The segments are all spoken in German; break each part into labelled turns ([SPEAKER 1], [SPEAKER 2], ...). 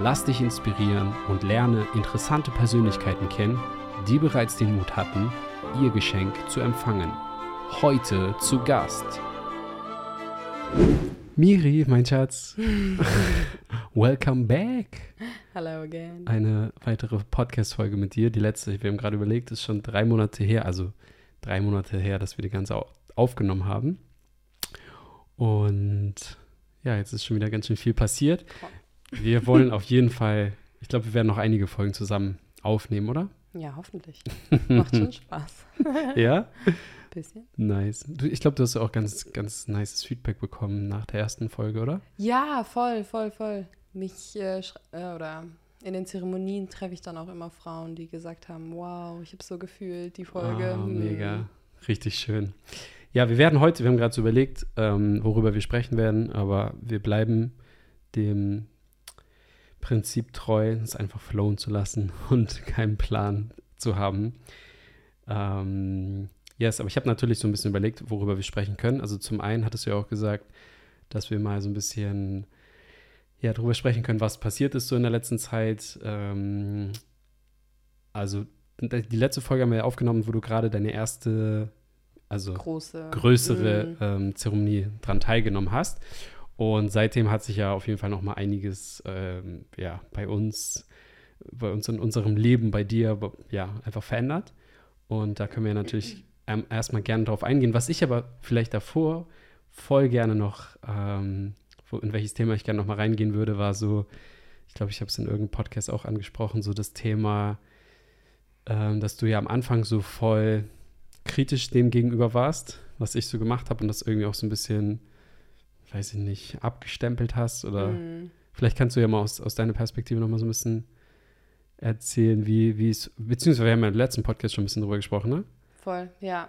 [SPEAKER 1] Lass dich inspirieren und lerne interessante Persönlichkeiten kennen, die bereits den Mut hatten, ihr Geschenk zu empfangen. Heute zu Gast. Miri, mein Schatz. Welcome back.
[SPEAKER 2] Hello again.
[SPEAKER 1] Eine weitere Podcast-Folge mit dir. Die letzte, wir haben gerade überlegt, ist schon drei Monate her, also drei Monate her, dass wir die ganze au- aufgenommen haben. Und ja, jetzt ist schon wieder ganz schön viel passiert. Wir wollen auf jeden Fall, ich glaube, wir werden noch einige Folgen zusammen aufnehmen, oder?
[SPEAKER 2] Ja, hoffentlich. Macht schon Spaß.
[SPEAKER 1] Ja?
[SPEAKER 2] Bisschen.
[SPEAKER 1] Nice. Du, ich glaube, du hast auch ganz, ganz nices Feedback bekommen nach der ersten Folge, oder?
[SPEAKER 2] Ja, voll, voll, voll. Mich äh, äh, oder in den Zeremonien treffe ich dann auch immer Frauen, die gesagt haben, wow, ich habe so gefühlt, die Folge. Hm.
[SPEAKER 1] mega. Richtig schön. Ja, wir werden heute, wir haben gerade so überlegt, ähm, worüber wir sprechen werden, aber wir bleiben dem Prinzip treu, es einfach flowen zu lassen und keinen Plan zu haben. Ähm, yes, aber ich habe natürlich so ein bisschen überlegt, worüber wir sprechen können. Also zum einen hattest du ja auch gesagt, dass wir mal so ein bisschen ja, darüber sprechen können, was passiert ist so in der letzten Zeit. Ähm, also die letzte Folge haben wir ja aufgenommen, wo du gerade deine erste, also
[SPEAKER 2] Große.
[SPEAKER 1] größere
[SPEAKER 2] Mhm.
[SPEAKER 1] ähm, Zeremonie dran teilgenommen hast. Und seitdem hat sich ja auf jeden Fall noch mal einiges ähm, ja, bei uns, bei uns in unserem Leben, bei dir, ja, einfach verändert. Und da können wir natürlich ähm, erstmal gerne drauf eingehen. Was ich aber vielleicht davor voll gerne noch, ähm, in welches Thema ich gerne noch mal reingehen würde, war so, ich glaube, ich habe es in irgendeinem Podcast auch angesprochen, so das Thema, ähm, dass du ja am Anfang so voll kritisch dem gegenüber warst, was ich so gemacht habe und das irgendwie auch so ein bisschen, weiß ich nicht, abgestempelt hast oder
[SPEAKER 2] Mhm.
[SPEAKER 1] vielleicht kannst du ja mal aus, aus deiner Perspektive noch mal so ein bisschen erzählen, wie, wie es, beziehungsweise wir haben ja im letzten Podcast schon ein bisschen drüber gesprochen, ne?
[SPEAKER 2] Voll, ja.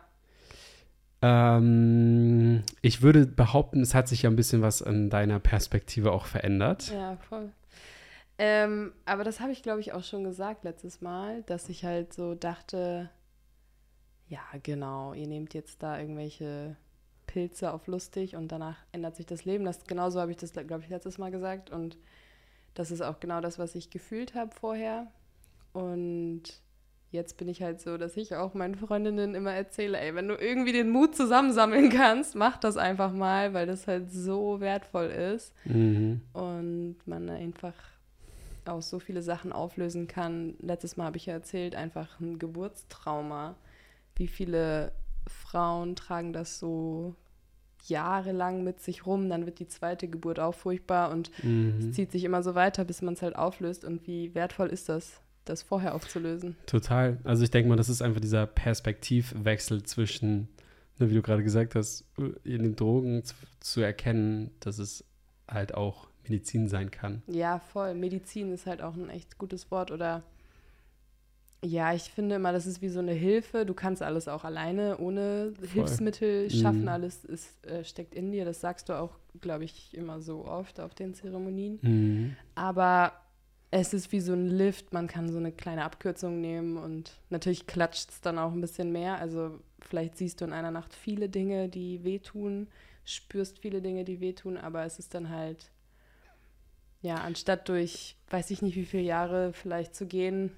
[SPEAKER 1] Ähm, ich würde behaupten, es hat sich ja ein bisschen was an deiner Perspektive auch verändert.
[SPEAKER 2] Ja, voll. Ähm, aber das habe ich, glaube ich, auch schon gesagt letztes Mal, dass ich halt so dachte, ja, genau, ihr nehmt jetzt da irgendwelche Pilze auf lustig und danach ändert sich das Leben. Das, genauso habe ich das, glaube ich, letztes Mal gesagt. Und das ist auch genau das, was ich gefühlt habe vorher. Und jetzt bin ich halt so, dass ich auch meinen Freundinnen immer erzähle, ey, wenn du irgendwie den Mut zusammensammeln kannst, mach das einfach mal, weil das halt so wertvoll ist
[SPEAKER 1] Mhm.
[SPEAKER 2] und man einfach auch so viele Sachen auflösen kann. Letztes Mal habe ich ja erzählt, einfach ein Geburtstrauma. Wie viele Frauen tragen das so jahrelang mit sich rum, dann wird die zweite Geburt auch furchtbar und es
[SPEAKER 1] Mhm.
[SPEAKER 2] zieht sich immer so weiter, bis man es halt auflöst. Und wie wertvoll ist das, das vorher aufzulösen?
[SPEAKER 1] Total. Also ich denke mal, das ist einfach dieser Perspektivwechsel zwischen, ne, wie du gerade gesagt hast, in den Drogen zu, zu erkennen, dass es halt auch Medizin sein kann.
[SPEAKER 2] Ja, voll. Medizin ist halt auch ein echt gutes Wort. Oder ja, ich finde immer, das ist wie so eine Hilfe. Du kannst alles auch alleine, ohne Hilfsmittel schaffen.
[SPEAKER 1] Mhm.
[SPEAKER 2] Alles ist, äh, steckt in dir. Das sagst du auch, glaube ich, immer so oft auf den Zeremonien.
[SPEAKER 1] Mhm.
[SPEAKER 2] Aber es ist wie so ein Lift. Man kann so eine kleine Abkürzung nehmen und natürlich klatscht es dann auch ein bisschen mehr. Also vielleicht siehst du in einer Nacht viele Dinge, die wehtun, spürst viele Dinge, die wehtun, aber es ist dann halt, ja, anstatt durch, weiß ich nicht wie viele Jahre vielleicht zu gehen,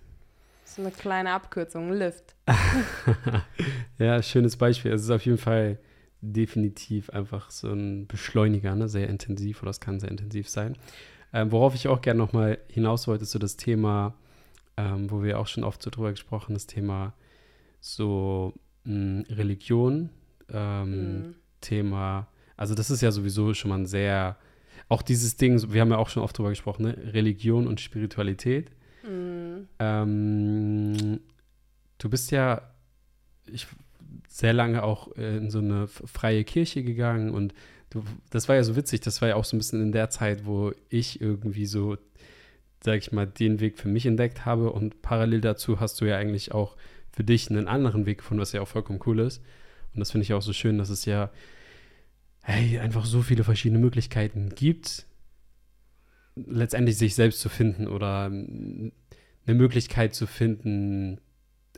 [SPEAKER 2] so eine kleine Abkürzung, ein Lift.
[SPEAKER 1] ja, schönes Beispiel. Es ist auf jeden Fall definitiv einfach so ein Beschleuniger, ne? sehr intensiv oder es kann sehr intensiv sein. Ähm, worauf ich auch gerne nochmal hinaus wollte, ist so das Thema, ähm, wo wir auch schon oft so drüber gesprochen, das Thema so mh, Religion, ähm,
[SPEAKER 2] Mhm.
[SPEAKER 1] Thema, also das ist ja sowieso schon mal ein sehr, auch dieses Ding, wir haben ja auch schon oft drüber gesprochen, ne? Religion und Spiritualität. Ähm, du bist ja ich, sehr lange auch äh, in so eine freie Kirche gegangen und du, das war ja so witzig, das war ja auch so ein bisschen in der Zeit, wo ich irgendwie so sag ich mal, den Weg für mich entdeckt habe und parallel dazu hast du ja eigentlich auch für dich einen anderen Weg gefunden, was ja auch vollkommen cool ist. Und das finde ich auch so schön, dass es ja hey, einfach so viele verschiedene Möglichkeiten gibt, letztendlich sich selbst zu finden oder ähm, eine Möglichkeit zu finden,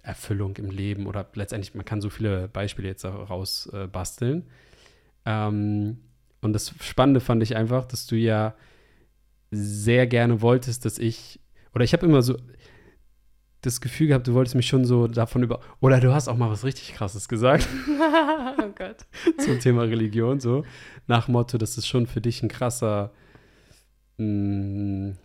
[SPEAKER 1] Erfüllung im Leben oder letztendlich, man kann so viele Beispiele jetzt raus äh, basteln. Ähm, und das Spannende fand ich einfach, dass du ja sehr gerne wolltest, dass ich, oder ich habe immer so das Gefühl gehabt, du wolltest mich schon so davon über, oder du hast auch mal was richtig Krasses gesagt. oh Gott. Zum Thema Religion, so. Nach Motto, dass es schon für dich ein krasser, mh, mm,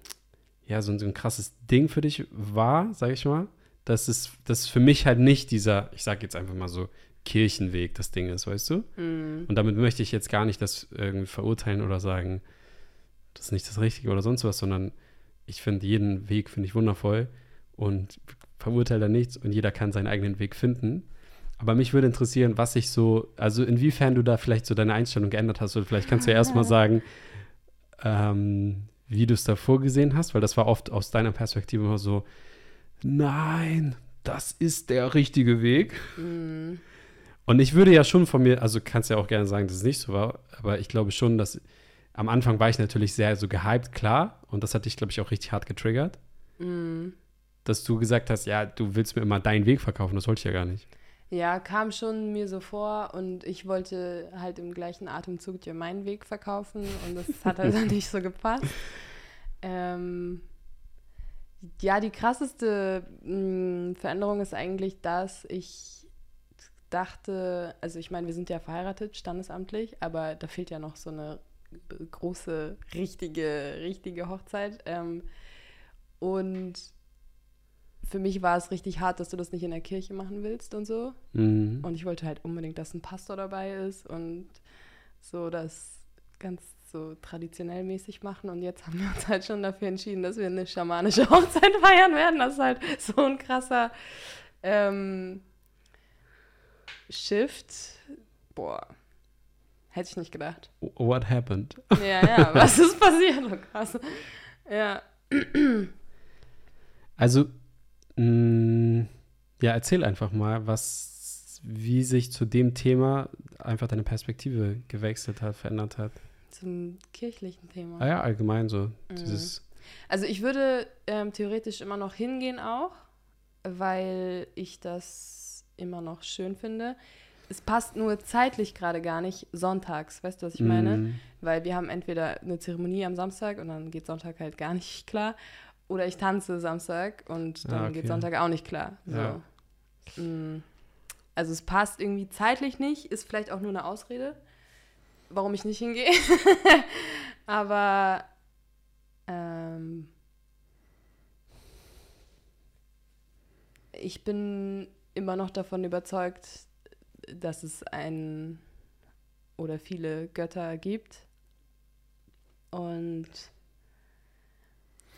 [SPEAKER 1] ja, so ein, so ein krasses Ding für dich war, sag ich mal. Dass es, dass für mich halt nicht dieser, ich sag jetzt einfach mal so, Kirchenweg das Ding ist, weißt du? Mm. Und damit möchte ich jetzt gar nicht das irgendwie verurteilen oder sagen, das ist nicht das Richtige oder sonst was, sondern ich finde jeden Weg, finde ich wundervoll und verurteile da nichts und jeder kann seinen eigenen Weg finden. Aber mich würde interessieren, was sich so, also inwiefern du da vielleicht so deine Einstellung geändert hast. Oder vielleicht kannst du ja erstmal sagen, ähm, wie du es da vorgesehen hast, weil das war oft aus deiner Perspektive immer so, nein, das ist der richtige Weg. Mhm. Und ich würde ja schon von mir, also kannst ja auch gerne sagen, dass es nicht so war, aber ich glaube schon, dass am Anfang war ich natürlich sehr so gehypt, klar. Und das hat dich, glaube ich, auch richtig hart getriggert. Mhm. Dass du gesagt hast, ja, du willst mir immer deinen Weg verkaufen, das wollte ich ja gar nicht.
[SPEAKER 2] Ja, kam schon mir so vor und ich wollte halt im gleichen Atemzug dir meinen Weg verkaufen und das hat halt dann nicht so gepasst. Ähm, ja, die krasseste mh, hm, Veränderung ist eigentlich, dass ich dachte, also ich meine, wir sind ja verheiratet, standesamtlich, aber da fehlt ja noch so eine große, richtige, richtige Hochzeit. Ähm, und für mich war es richtig hart, dass du das nicht in der Kirche machen willst und so. Mhm. Und ich wollte halt unbedingt, dass ein Pastor dabei ist und so das ganz so traditionell mäßig machen. Und jetzt haben wir uns halt schon dafür entschieden, dass wir eine schamanische Hochzeit feiern werden. Das ist halt so ein krasser ähm, Shift. Boah, Hätte ich nicht gedacht.
[SPEAKER 1] What happened?
[SPEAKER 2] Ja, ja, was ist passiert, Lukas? Ja.
[SPEAKER 1] Also, ja, erzähl einfach mal, was, wie sich zu dem Thema einfach deine Perspektive gewechselt hat, verändert hat.
[SPEAKER 2] Zum kirchlichen Thema.
[SPEAKER 1] Ah ja, allgemein so. Mhm. Dieses
[SPEAKER 2] also ich würde ähm, theoretisch immer noch hingehen auch, weil ich das immer noch schön finde es passt nur zeitlich gerade gar nicht sonntags, weißt du, was ich meine? Mm. Weil wir haben entweder eine Zeremonie am Samstag und dann geht Sonntag halt gar nicht klar. Oder ich tanze Samstag und dann ah, okay. geht Sonntag auch nicht klar. So. Ja. Mm. Also es passt irgendwie zeitlich nicht, ist vielleicht auch nur eine Ausrede, warum ich nicht hingehe. Aber ähm, ich bin immer noch davon überzeugt, dass es ein oder viele Götter gibt und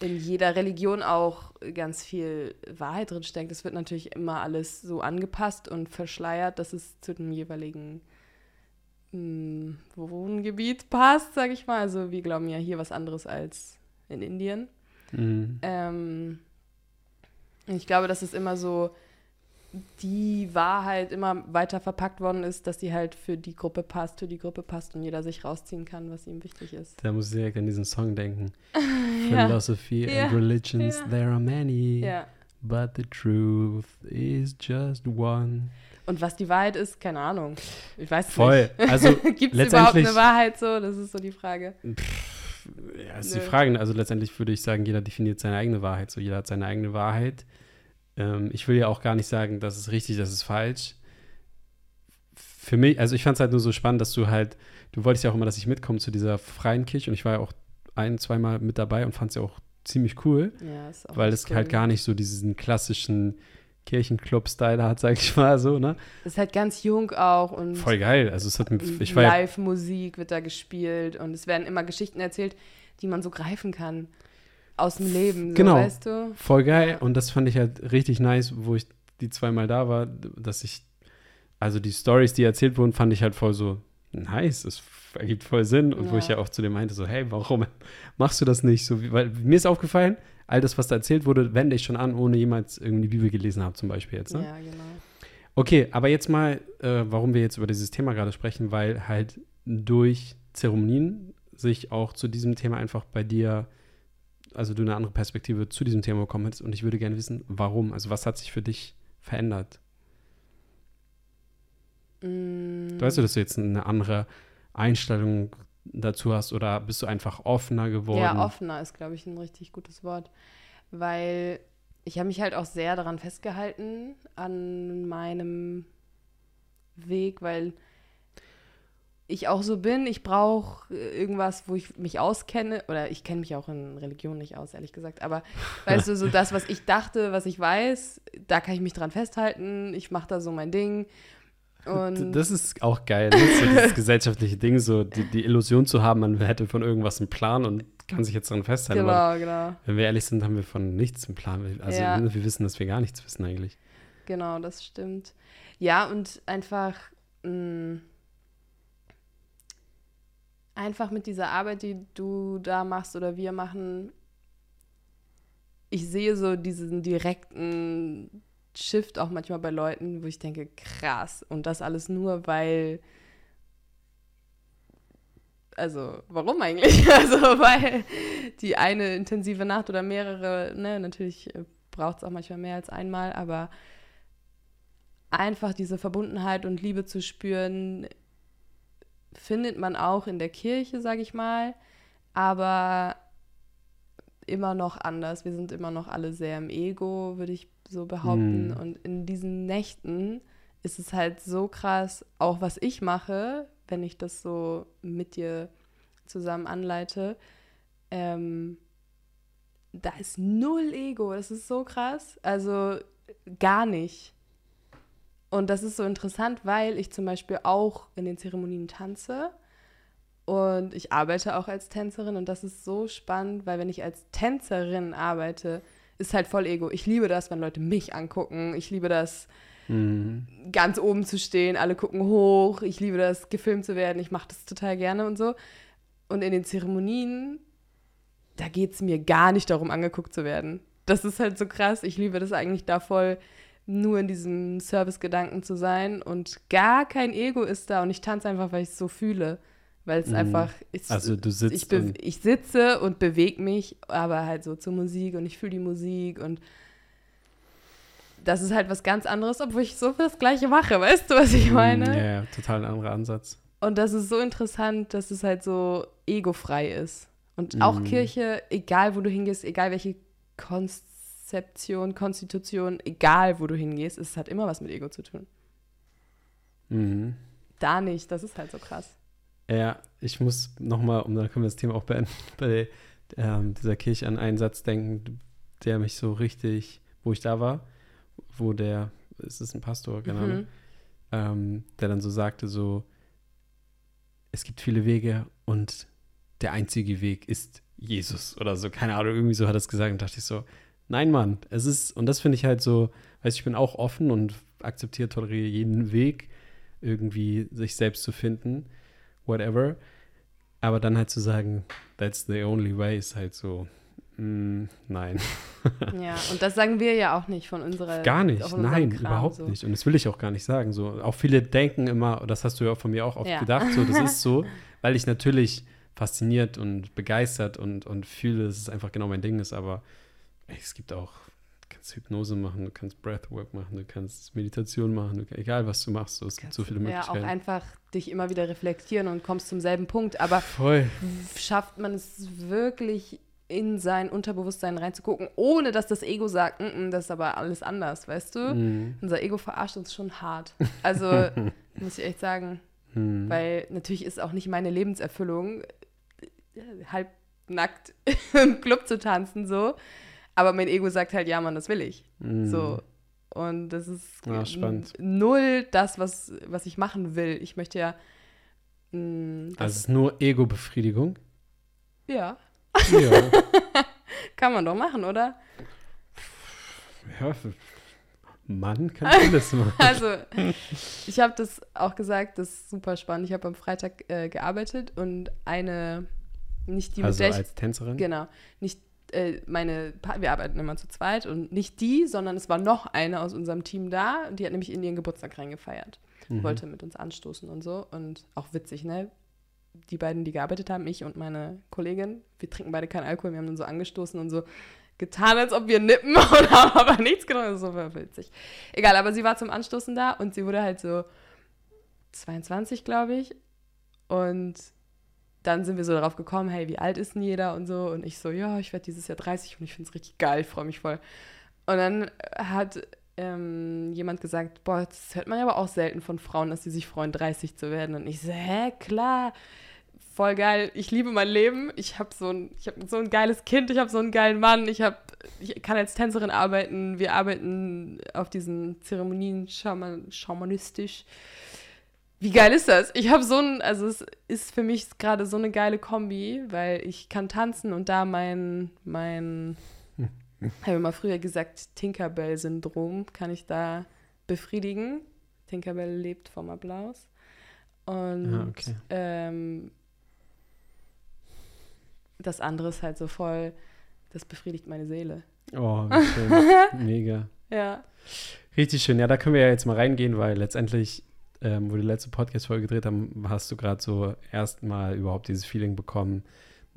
[SPEAKER 2] in jeder Religion auch ganz viel Wahrheit drin steckt. Es wird natürlich immer alles so angepasst und verschleiert, dass es zu dem jeweiligen mh, hm, Wohngebiet passt, sage ich mal. Also wir glauben ja hier was anderes als in Indien. Mhm. Ähm, ich glaube, dass es immer so die Wahrheit immer weiter verpackt worden ist, dass sie halt für die Gruppe passt, für die Gruppe passt und jeder sich rausziehen kann, was ihm wichtig ist.
[SPEAKER 1] Da muss ich direkt an diesen Song denken. ja. Philosophy ja. and religions, ja. there are many, but the truth is just one.
[SPEAKER 2] Und was die Wahrheit ist, keine Ahnung. Ich weiß
[SPEAKER 1] Voll.
[SPEAKER 2] nicht.
[SPEAKER 1] Also
[SPEAKER 2] Gibt es überhaupt eine Wahrheit so? Das ist so die Frage.
[SPEAKER 1] Pff, ja, ist Nö. die Frage. Also letztendlich würde ich sagen, jeder definiert seine eigene Wahrheit. So, jeder hat seine eigene Wahrheit ähm, ich will ja auch gar nicht sagen, das ist richtig, das ist falsch. Für mich, also ich fand es halt nur so spannend, dass du halt, du wolltest ja auch immer, dass ich mitkomme zu dieser freien Kirche und ich war ja auch ein, zweimal mit dabei und fand es ja auch ziemlich cool, ja, weil es cool. halt gar nicht so diesen klassischen Kirchenclub-Style hat, sag ich mal so, ne?
[SPEAKER 2] Es ist halt ganz jung auch und
[SPEAKER 1] voll geil. Also es hat
[SPEAKER 2] ich Live-Musik wird da gespielt und es werden immer Geschichten erzählt, die man so greifen kann aus dem Leben, so,
[SPEAKER 1] genau.
[SPEAKER 2] weißt du?
[SPEAKER 1] Voll geil. Und das fand ich halt richtig nice, wo ich die zweimal da war, dass ich, also die Stories, die erzählt wurden, fand ich halt voll so nice. Es ergibt voll Sinn. Und
[SPEAKER 2] Ja.
[SPEAKER 1] wo ich ja auch zu dem meinte, so, hey, warum machst du das nicht? So, weil mir ist aufgefallen, all das, was da erzählt wurde, wende ich schon an, ohne jemals irgendwie die Bibel gelesen habe, zum Beispiel jetzt. Ne?
[SPEAKER 2] Ja, genau.
[SPEAKER 1] Okay, aber jetzt mal, äh, warum wir jetzt über dieses Thema gerade sprechen, weil halt durch Zeremonien sich auch zu diesem Thema einfach bei dir, also du eine andere Perspektive zu diesem Thema bekommen hast. Und ich würde gerne wissen, warum. Also was hat sich für dich verändert?
[SPEAKER 2] Mm,
[SPEAKER 1] Weißt du, dass du jetzt eine andere Einstellung dazu hast oder bist du einfach offener geworden?
[SPEAKER 2] Ja, offener ist, glaube ich, ein richtig gutes Wort. Weil ich habe mich halt auch sehr daran festgehalten, an meinem Weg, weil ich auch so bin. Ich brauche irgendwas, wo ich mich auskenne. Oder ich kenne mich auch in Religion nicht aus, ehrlich gesagt. Aber weißt du, so das, was ich dachte, was ich weiß, da kann ich mich dran festhalten. Ich mache da so mein Ding. Und
[SPEAKER 1] Das ist auch geil, ne? so dieses gesellschaftliche Ding, so die, die Illusion zu haben, man hätte von irgendwas einen Plan und kann sich jetzt daran festhalten. Aber
[SPEAKER 2] genau, genau.
[SPEAKER 1] wenn wir ehrlich sind, haben wir von nichts einen Plan. Also
[SPEAKER 2] Ja.
[SPEAKER 1] ne, wir wissen, dass wir gar nichts wissen eigentlich.
[SPEAKER 2] Genau, das stimmt. Ja, und einfach, mh, einfach mit dieser Arbeit, die du da machst oder wir machen, ich sehe so diesen direkten Shift auch manchmal bei Leuten, wo ich denke, krass. Und das alles nur, weil. Also, warum eigentlich? Also, weil die eine intensive Nacht oder mehrere, ne, natürlich braucht es auch manchmal mehr als einmal, aber einfach diese Verbundenheit und Liebe zu spüren, findet man auch in der Kirche, sage ich mal, aber immer noch anders. Wir sind immer noch alle sehr im Ego, würde ich so behaupten.
[SPEAKER 1] Hm.
[SPEAKER 2] Und in diesen Nächten ist es halt so krass, auch was ich mache, wenn ich das so mit dir zusammen anleite. Ähm, da ist null Ego. Das ist so krass. Also gar nicht. Und das ist so interessant, weil ich zum Beispiel auch in den Zeremonien tanze und ich arbeite auch als Tänzerin und das ist so spannend, weil wenn ich als Tänzerin arbeite, ist halt voll Ego. Ich liebe das, wenn Leute mich angucken. Ich liebe das,
[SPEAKER 1] Mhm.
[SPEAKER 2] ganz oben zu stehen. Alle gucken hoch. Ich liebe das, gefilmt zu werden. Ich mache das total gerne und so. Und in den Zeremonien, da geht es mir gar nicht darum, angeguckt zu werden. Das ist halt so krass. Ich liebe das eigentlich da voll, nur in diesem Service-Gedanken zu sein und gar kein Ego ist da und ich tanze einfach, weil ich es so fühle. Weil es
[SPEAKER 1] Mhm.
[SPEAKER 2] einfach ist.
[SPEAKER 1] Also du sitzt
[SPEAKER 2] ich,
[SPEAKER 1] und
[SPEAKER 2] ich sitze und bewege mich, aber halt so zur Musik und ich fühle die Musik und das ist halt was ganz anderes, obwohl ich so das Gleiche mache, weißt du, was ich meine?
[SPEAKER 1] Mhm, Ja, ja, total ein anderer Ansatz.
[SPEAKER 2] Und das ist so interessant, dass es halt so egofrei ist. Und auch
[SPEAKER 1] Mhm.
[SPEAKER 2] Kirche, egal wo du hingehst, egal welche Konzeption, Konstitution, egal wo du hingehst, es hat immer was mit Ego zu tun.
[SPEAKER 1] Mhm.
[SPEAKER 2] Da nicht, das ist halt so krass.
[SPEAKER 1] Ja, ich muss nochmal, um dann können wir das Thema auch beenden, bei ähm, dieser Kirche an einen Satz denken, der mich so richtig, wo ich da war, wo der, es ist ein Pastor, Ahnung,
[SPEAKER 2] Mhm.
[SPEAKER 1] ähm, der dann so sagte, so, es gibt viele Wege und der einzige Weg ist Jesus oder so, keine Ahnung, irgendwie so hat er es gesagt und dachte ich so, nein, Mann, es ist, und das finde ich halt so, weiß ich bin auch offen und akzeptiere, toleriere jeden Weg, irgendwie sich selbst zu finden, whatever, aber dann halt zu sagen, that's the only way, ist halt so, mm, nein.
[SPEAKER 2] Ja, und das sagen wir ja auch nicht von unserer.
[SPEAKER 1] Gar nicht, nein,
[SPEAKER 2] Kram
[SPEAKER 1] überhaupt
[SPEAKER 2] so.
[SPEAKER 1] nicht. Und das will ich auch gar nicht sagen. So, auch viele denken immer, das hast du ja von mir auch oft
[SPEAKER 2] Ja.
[SPEAKER 1] gedacht, so, das ist so, weil ich natürlich fasziniert und begeistert und, und fühle, dass es einfach genau mein Ding ist, aber es gibt auch, du kannst Hypnose machen, du kannst Breathwork machen, du kannst Meditation machen, du, egal was du machst, so, es gibt so viele
[SPEAKER 2] Ja, auch
[SPEAKER 1] Möglichkeiten.
[SPEAKER 2] einfach dich immer wieder reflektieren und kommst zum selben Punkt. Aber
[SPEAKER 1] Voll.
[SPEAKER 2] schafft man es wirklich in sein Unterbewusstsein reinzugucken, ohne dass das Ego sagt, "Mm, mm, das ist aber alles anders, weißt du?
[SPEAKER 1] Mhm.
[SPEAKER 2] Unser Ego verarscht uns schon hart. Also, muss ich echt sagen,
[SPEAKER 1] Mhm.
[SPEAKER 2] weil natürlich ist auch nicht meine Lebenserfüllung, äh, halb nackt im Club zu tanzen, so. Aber mein Ego sagt halt, ja, Mann, das will ich.
[SPEAKER 1] Mhm.
[SPEAKER 2] So. Und das ist
[SPEAKER 1] Ja,
[SPEAKER 2] null das, was, was ich machen will. Ich möchte ja. mh,
[SPEAKER 1] Also
[SPEAKER 2] das,
[SPEAKER 1] es ist nur Ego-Befriedigung.
[SPEAKER 2] ja,
[SPEAKER 1] Ja.
[SPEAKER 2] kann man doch machen, oder?
[SPEAKER 1] ja. Mann kann alles machen.
[SPEAKER 2] Also, ich habe das auch gesagt, das ist super spannend. Ich habe am Freitag äh, gearbeitet und eine, nicht die,
[SPEAKER 1] also
[SPEAKER 2] mit der ich,
[SPEAKER 1] als Tänzerin?
[SPEAKER 2] genau, nicht äh, meine, Pa- wir arbeiten immer zu zweit und nicht die, sondern es war noch eine aus unserem Team da und die hat nämlich in ihren Geburtstag reingefeiert.
[SPEAKER 1] Mhm.
[SPEAKER 2] Wollte mit uns anstoßen und so und auch witzig, ne? Die beiden, die gearbeitet haben, ich und meine Kollegin, wir trinken beide keinen Alkohol, wir haben dann so angestoßen und so getan, als ob wir nippen und haben aber nichts genommen. Das ist so witzig. Egal, aber sie war zum Anstoßen da und sie wurde halt so 22, glaube ich. Und dann sind wir so darauf gekommen, hey, wie alt ist denn jeder und so. Und ich so, ja, ich werde dieses Jahr 30 und ich finde es richtig geil, ich freue mich voll. Und dann hat ähm, jemand gesagt, boah, das hört man aber auch selten von Frauen, dass sie sich freuen, 30 zu werden. Und ich so, hä, klar, voll geil. Ich liebe mein Leben. Ich habe so ein, hab so ein geiles Kind, ich habe so einen geilen Mann, ich, hab, ich kann als Tänzerin arbeiten. Wir arbeiten auf diesen Zeremonien schaman, schamanistisch. Wie geil ist das? Ich habe so ein, also es ist für mich gerade so eine geile Kombi, weil ich kann tanzen und da mein, mein, habe immer früher gesagt, Tinkerbell-Syndrom kann ich da befriedigen. Tinkerbell lebt vom Applaus. Und
[SPEAKER 1] Ah, okay.
[SPEAKER 2] ähm, das andere ist halt so voll, das befriedigt meine Seele.
[SPEAKER 1] Oh, wie schön. Mega.
[SPEAKER 2] Ja.
[SPEAKER 1] Richtig schön. Ja, da können wir ja jetzt mal reingehen, weil letztendlich, ähm, wo wir die letzte Podcast-Folge gedreht haben, hast du gerade so erstmal überhaupt dieses Feeling bekommen,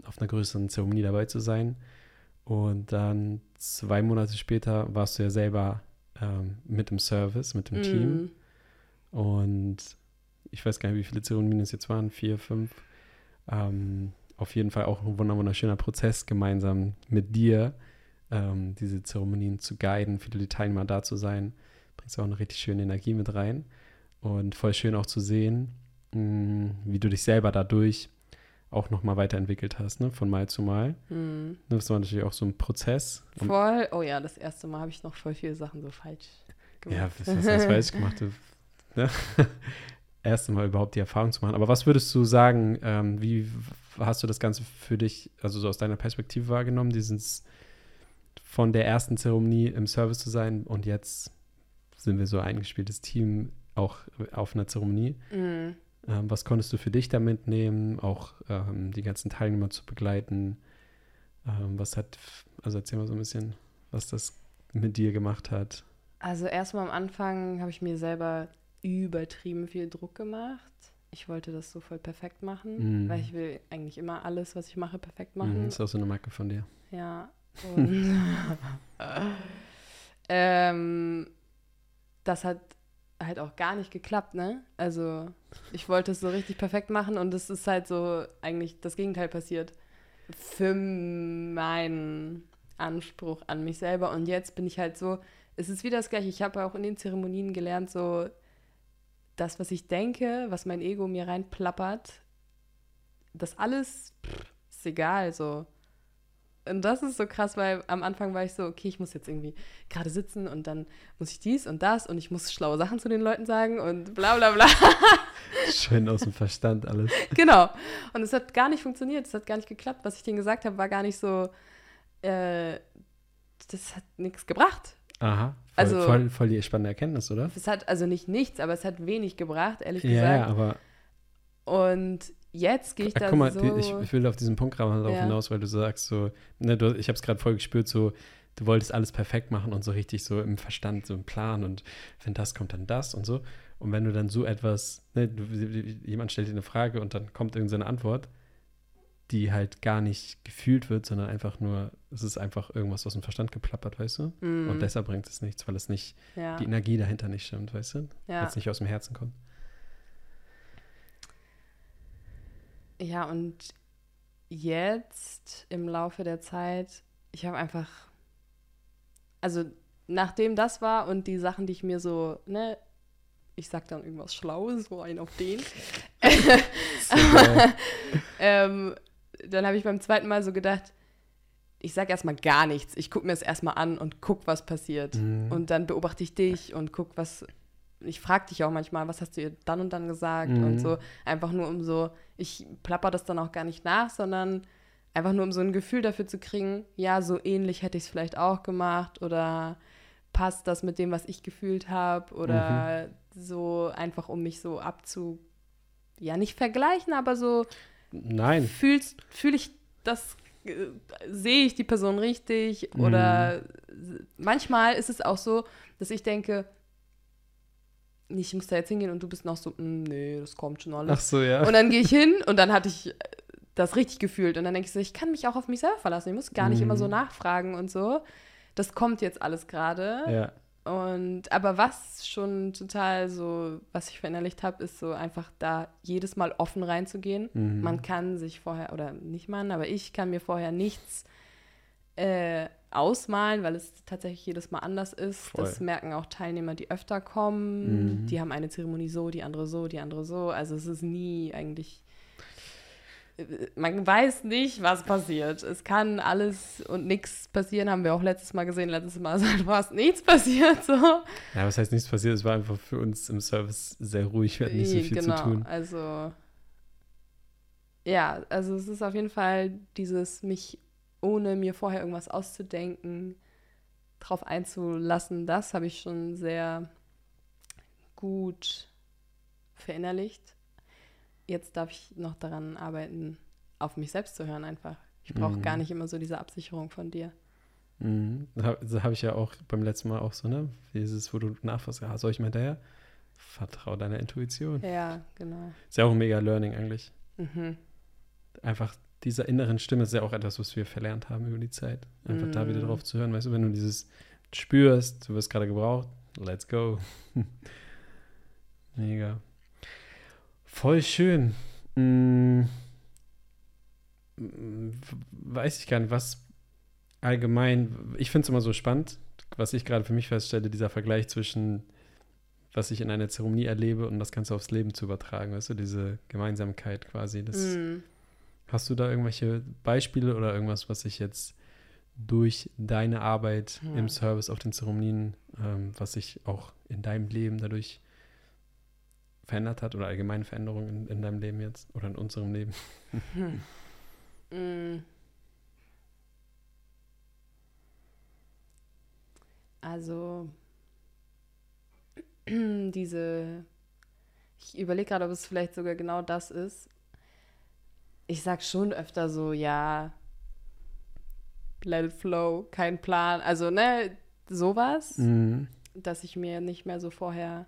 [SPEAKER 1] auf einer größeren Zeremonie dabei zu sein. Und dann zwei Monate später warst du ja selber ähm, mit im Service, mit dem Team.
[SPEAKER 2] Mm.
[SPEAKER 1] Und ich weiß gar nicht, wie viele Zeremonien es jetzt waren, vier, fünf. Ähm, auf jeden Fall auch ein wunder- wunderschöner Prozess, gemeinsam mit dir ähm, diese Zeremonien zu guiden, für die Teilnehmer da zu sein. Bringst auch eine richtig schöne Energie mit rein. Und voll schön auch zu sehen, mh, wie du dich selber dadurch auch nochmal weiterentwickelt hast, ne? von Mal zu Mal.
[SPEAKER 2] Mm.
[SPEAKER 1] Das war natürlich auch so ein Prozess.
[SPEAKER 2] Voll, oh ja, das erste Mal habe ich noch voll viele Sachen so falsch gemacht.
[SPEAKER 1] Ja, was, was weiß ich gemacht. Du, ne? Erst mal überhaupt die Erfahrung zu machen. Aber was würdest du sagen, ähm, wie hast du das Ganze für dich, also so aus deiner Perspektive wahrgenommen, dieses von der ersten Zeremonie im Service zu sein und jetzt sind wir so ein eingespieltes Team auch auf einer Zeremonie.
[SPEAKER 2] Mm.
[SPEAKER 1] Ähm, was konntest du für dich da mitnehmen, auch ähm, die ganzen Teilnehmer zu begleiten? Ähm, was hat, also erzähl mal so ein bisschen, was das mit dir gemacht hat.
[SPEAKER 2] Also erstmal am Anfang habe ich mir selber übertrieben viel Druck gemacht. Ich wollte das so voll perfekt machen,
[SPEAKER 1] Mhm.
[SPEAKER 2] weil ich will eigentlich immer alles, was ich mache, perfekt
[SPEAKER 1] Mhm,
[SPEAKER 2] machen.
[SPEAKER 1] ist auch so eine Marke von dir.
[SPEAKER 2] Ja. Und ähm, das hat halt auch gar nicht geklappt, ne? Also ich wollte es so richtig perfekt machen und es ist halt so eigentlich das Gegenteil passiert. Für meinen Anspruch an mich selber. Und jetzt bin ich halt so, es ist wieder das Gleiche. Ich habe auch in den Zeremonien gelernt, so das, was ich denke, was mein Ego mir reinplappert, das alles pff, ist egal, so. Und das ist so krass, weil am Anfang war ich so, okay, ich muss jetzt irgendwie gerade sitzen und dann muss ich dies und das und ich muss schlaue Sachen zu den Leuten sagen und bla bla bla.
[SPEAKER 1] Schön aus dem Verstand alles.
[SPEAKER 2] genau. Und es hat gar nicht funktioniert, es hat gar nicht geklappt. Was ich denen gesagt habe, war gar nicht so, äh, das hat nichts gebracht.
[SPEAKER 1] Aha. Voll,
[SPEAKER 2] Also-
[SPEAKER 1] voll, voll die spannende Erkenntnis, oder?
[SPEAKER 2] Es hat also nicht nichts, aber es hat wenig gebracht, ehrlich
[SPEAKER 1] Ja,
[SPEAKER 2] gesagt.
[SPEAKER 1] ja, aber
[SPEAKER 2] Und jetzt gehe ich da
[SPEAKER 1] guck mal,
[SPEAKER 2] so.
[SPEAKER 1] ich, ich will auf diesen Punkt gerade darauf
[SPEAKER 2] Ja.
[SPEAKER 1] hinaus, weil du sagst so, ne, du, ich habe es gerade voll gespürt, so, du wolltest alles perfekt machen und so richtig so im Verstand, so im Plan und wenn das kommt, dann das und so. Und wenn du dann so etwas, ne, du, jemand stellt dir eine Frage und dann kommt irgendeine Antwort, die halt gar nicht gefühlt wird, sondern einfach nur, es ist einfach irgendwas aus dem Verstand geplappert, weißt du?
[SPEAKER 2] Mm,
[SPEAKER 1] Und deshalb bringt es nichts, weil es nicht,
[SPEAKER 2] ja,
[SPEAKER 1] die Energie dahinter nicht stimmt, weißt du? Weil
[SPEAKER 2] ja.
[SPEAKER 1] es nicht aus dem Herzen kommt.
[SPEAKER 2] Ja, und jetzt im Laufe der Zeit, ich habe einfach, also nachdem das war und die Sachen, die ich mir so, ne, ich sag dann irgendwas Schlaues, so ein auf den. Ähm, dann habe ich beim zweiten Mal so gedacht, ich sag erstmal gar nichts. Ich gucke mir es erstmal an und guck, was passiert.
[SPEAKER 1] Mhm.
[SPEAKER 2] Und dann beobachte ich dich und guck, was. Ich frage dich auch manchmal, was hast du ihr dann und dann gesagt
[SPEAKER 1] Mhm.
[SPEAKER 2] und so. Einfach nur um so, ich plapper das dann auch gar nicht nach, sondern einfach nur um so ein Gefühl dafür zu kriegen, ja, so ähnlich hätte ich es vielleicht auch gemacht oder passt das mit dem, was ich gefühlt habe oder mhm. so einfach, um mich so abzu, ja, nicht vergleichen, aber so
[SPEAKER 1] Nein.
[SPEAKER 2] Fühlst, fühle ich das, äh, sehe ich die Person richtig mhm. oder manchmal ist es auch so, dass ich denke, ich muss da jetzt hingehen und du bist noch so, mm, nee, das kommt schon alles.
[SPEAKER 1] Ach so, ja.
[SPEAKER 2] Und dann gehe ich hin und dann hatte ich das richtig gefühlt. Und dann denke ich so, ich kann mich auch auf mich selber verlassen. Ich muss gar nicht mhm. immer so nachfragen und so. Das kommt jetzt alles gerade.
[SPEAKER 1] Ja.
[SPEAKER 2] Und aber was schon total so, was ich verinnerlicht habe, ist so einfach da jedes Mal offen reinzugehen. Mhm. Man kann sich vorher, oder nicht man, aber ich kann mir vorher nichts äh, ausmalen, weil es tatsächlich jedes Mal anders ist. Voll. Das merken auch Teilnehmer, die öfter kommen. Mhm. Die haben eine Zeremonie so, die andere so, die andere so. Also es ist nie eigentlich man weiß nicht, was passiert. Es kann alles und nichts passieren, haben wir auch letztes Mal gesehen. Letztes Mal ist fast nichts passiert. So.
[SPEAKER 1] Ja, was heißt nichts passiert? Es war einfach für uns im Service sehr ruhig. Wir hatten nicht so viel genau, zu tun.
[SPEAKER 2] Also, ja, also es ist auf jeden Fall dieses, mich ohne mir vorher irgendwas auszudenken, drauf einzulassen, das habe ich schon sehr gut verinnerlicht jetzt darf ich noch daran arbeiten, auf mich selbst zu hören einfach. Ich brauche mhm. gar nicht immer so diese Absicherung von dir.
[SPEAKER 1] Mhm. Das habe ich ja auch beim letzten Mal auch so, ne? Dieses, wo du nachfragst, ah, soll ich mal hinterher? Vertrau deiner Intuition.
[SPEAKER 2] Ja, genau.
[SPEAKER 1] Ist ja auch ein mega Learning eigentlich. Mhm. Einfach dieser inneren Stimme ist ja auch etwas, was wir verlernt haben über die Zeit. Einfach mhm. da wieder mhm. drauf zu hören. Weißt du, wenn du dieses spürst, du wirst gerade gebraucht, let's go. mega. Voll schön. Hm, weiß ich gar nicht, was allgemein, ich finde es immer so spannend, was ich gerade für mich feststelle, dieser Vergleich zwischen, was ich in einer Zeremonie erlebe und das Ganze aufs Leben zu übertragen, weißt du, diese Gemeinsamkeit quasi. Das, mm. Hast du da irgendwelche Beispiele oder irgendwas, was sich jetzt durch deine Arbeit ja. im Service auf den Zeremonien, ähm, was sich auch in deinem Leben dadurch verändert hat oder allgemeine Veränderungen in, in deinem Leben jetzt oder in unserem Leben? Hm. Mm.
[SPEAKER 2] Also diese, ich überlege gerade, ob es vielleicht sogar genau das ist. Ich sag schon öfter so, ja, let it flow, kein Plan. Also, ne, sowas, mhm. dass ich mir nicht mehr so vorher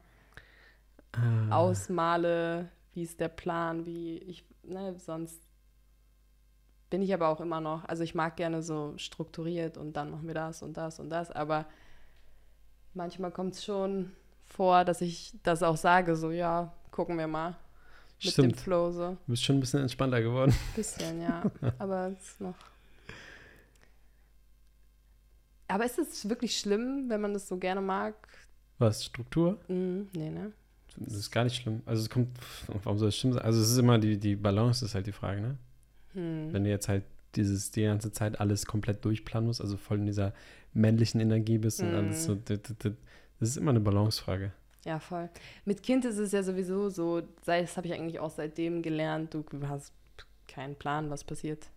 [SPEAKER 2] ah. ausmale, wie ist der Plan, wie ich, ne, sonst bin ich aber auch immer noch, also ich mag gerne so strukturiert und dann machen wir das und das und das, aber manchmal kommt es schon vor, dass ich das auch sage, so ja, gucken wir mal mit Stimmt. dem Flow so.
[SPEAKER 1] Du bist schon ein bisschen entspannter geworden.
[SPEAKER 2] Ein bisschen, ja, aber es ist noch. Aber ist es wirklich schlimm, wenn man das so gerne mag?
[SPEAKER 1] Was, Struktur?
[SPEAKER 2] Mm, nee, ne?
[SPEAKER 1] Das ist gar nicht schlimm. Also es kommt, warum soll es schlimm sein? Also es ist immer die, die Balance ist halt die Frage, ne? Hm. Wenn du jetzt halt dieses, die ganze Zeit alles komplett durchplanen musst, also voll in dieser männlichen Energie bist und alles so, das ist immer eine Balancefrage.
[SPEAKER 2] Ja, voll. Mit Kind ist es ja sowieso so, das habe ich eigentlich auch seitdem gelernt, du hast keinen Plan, was passiert.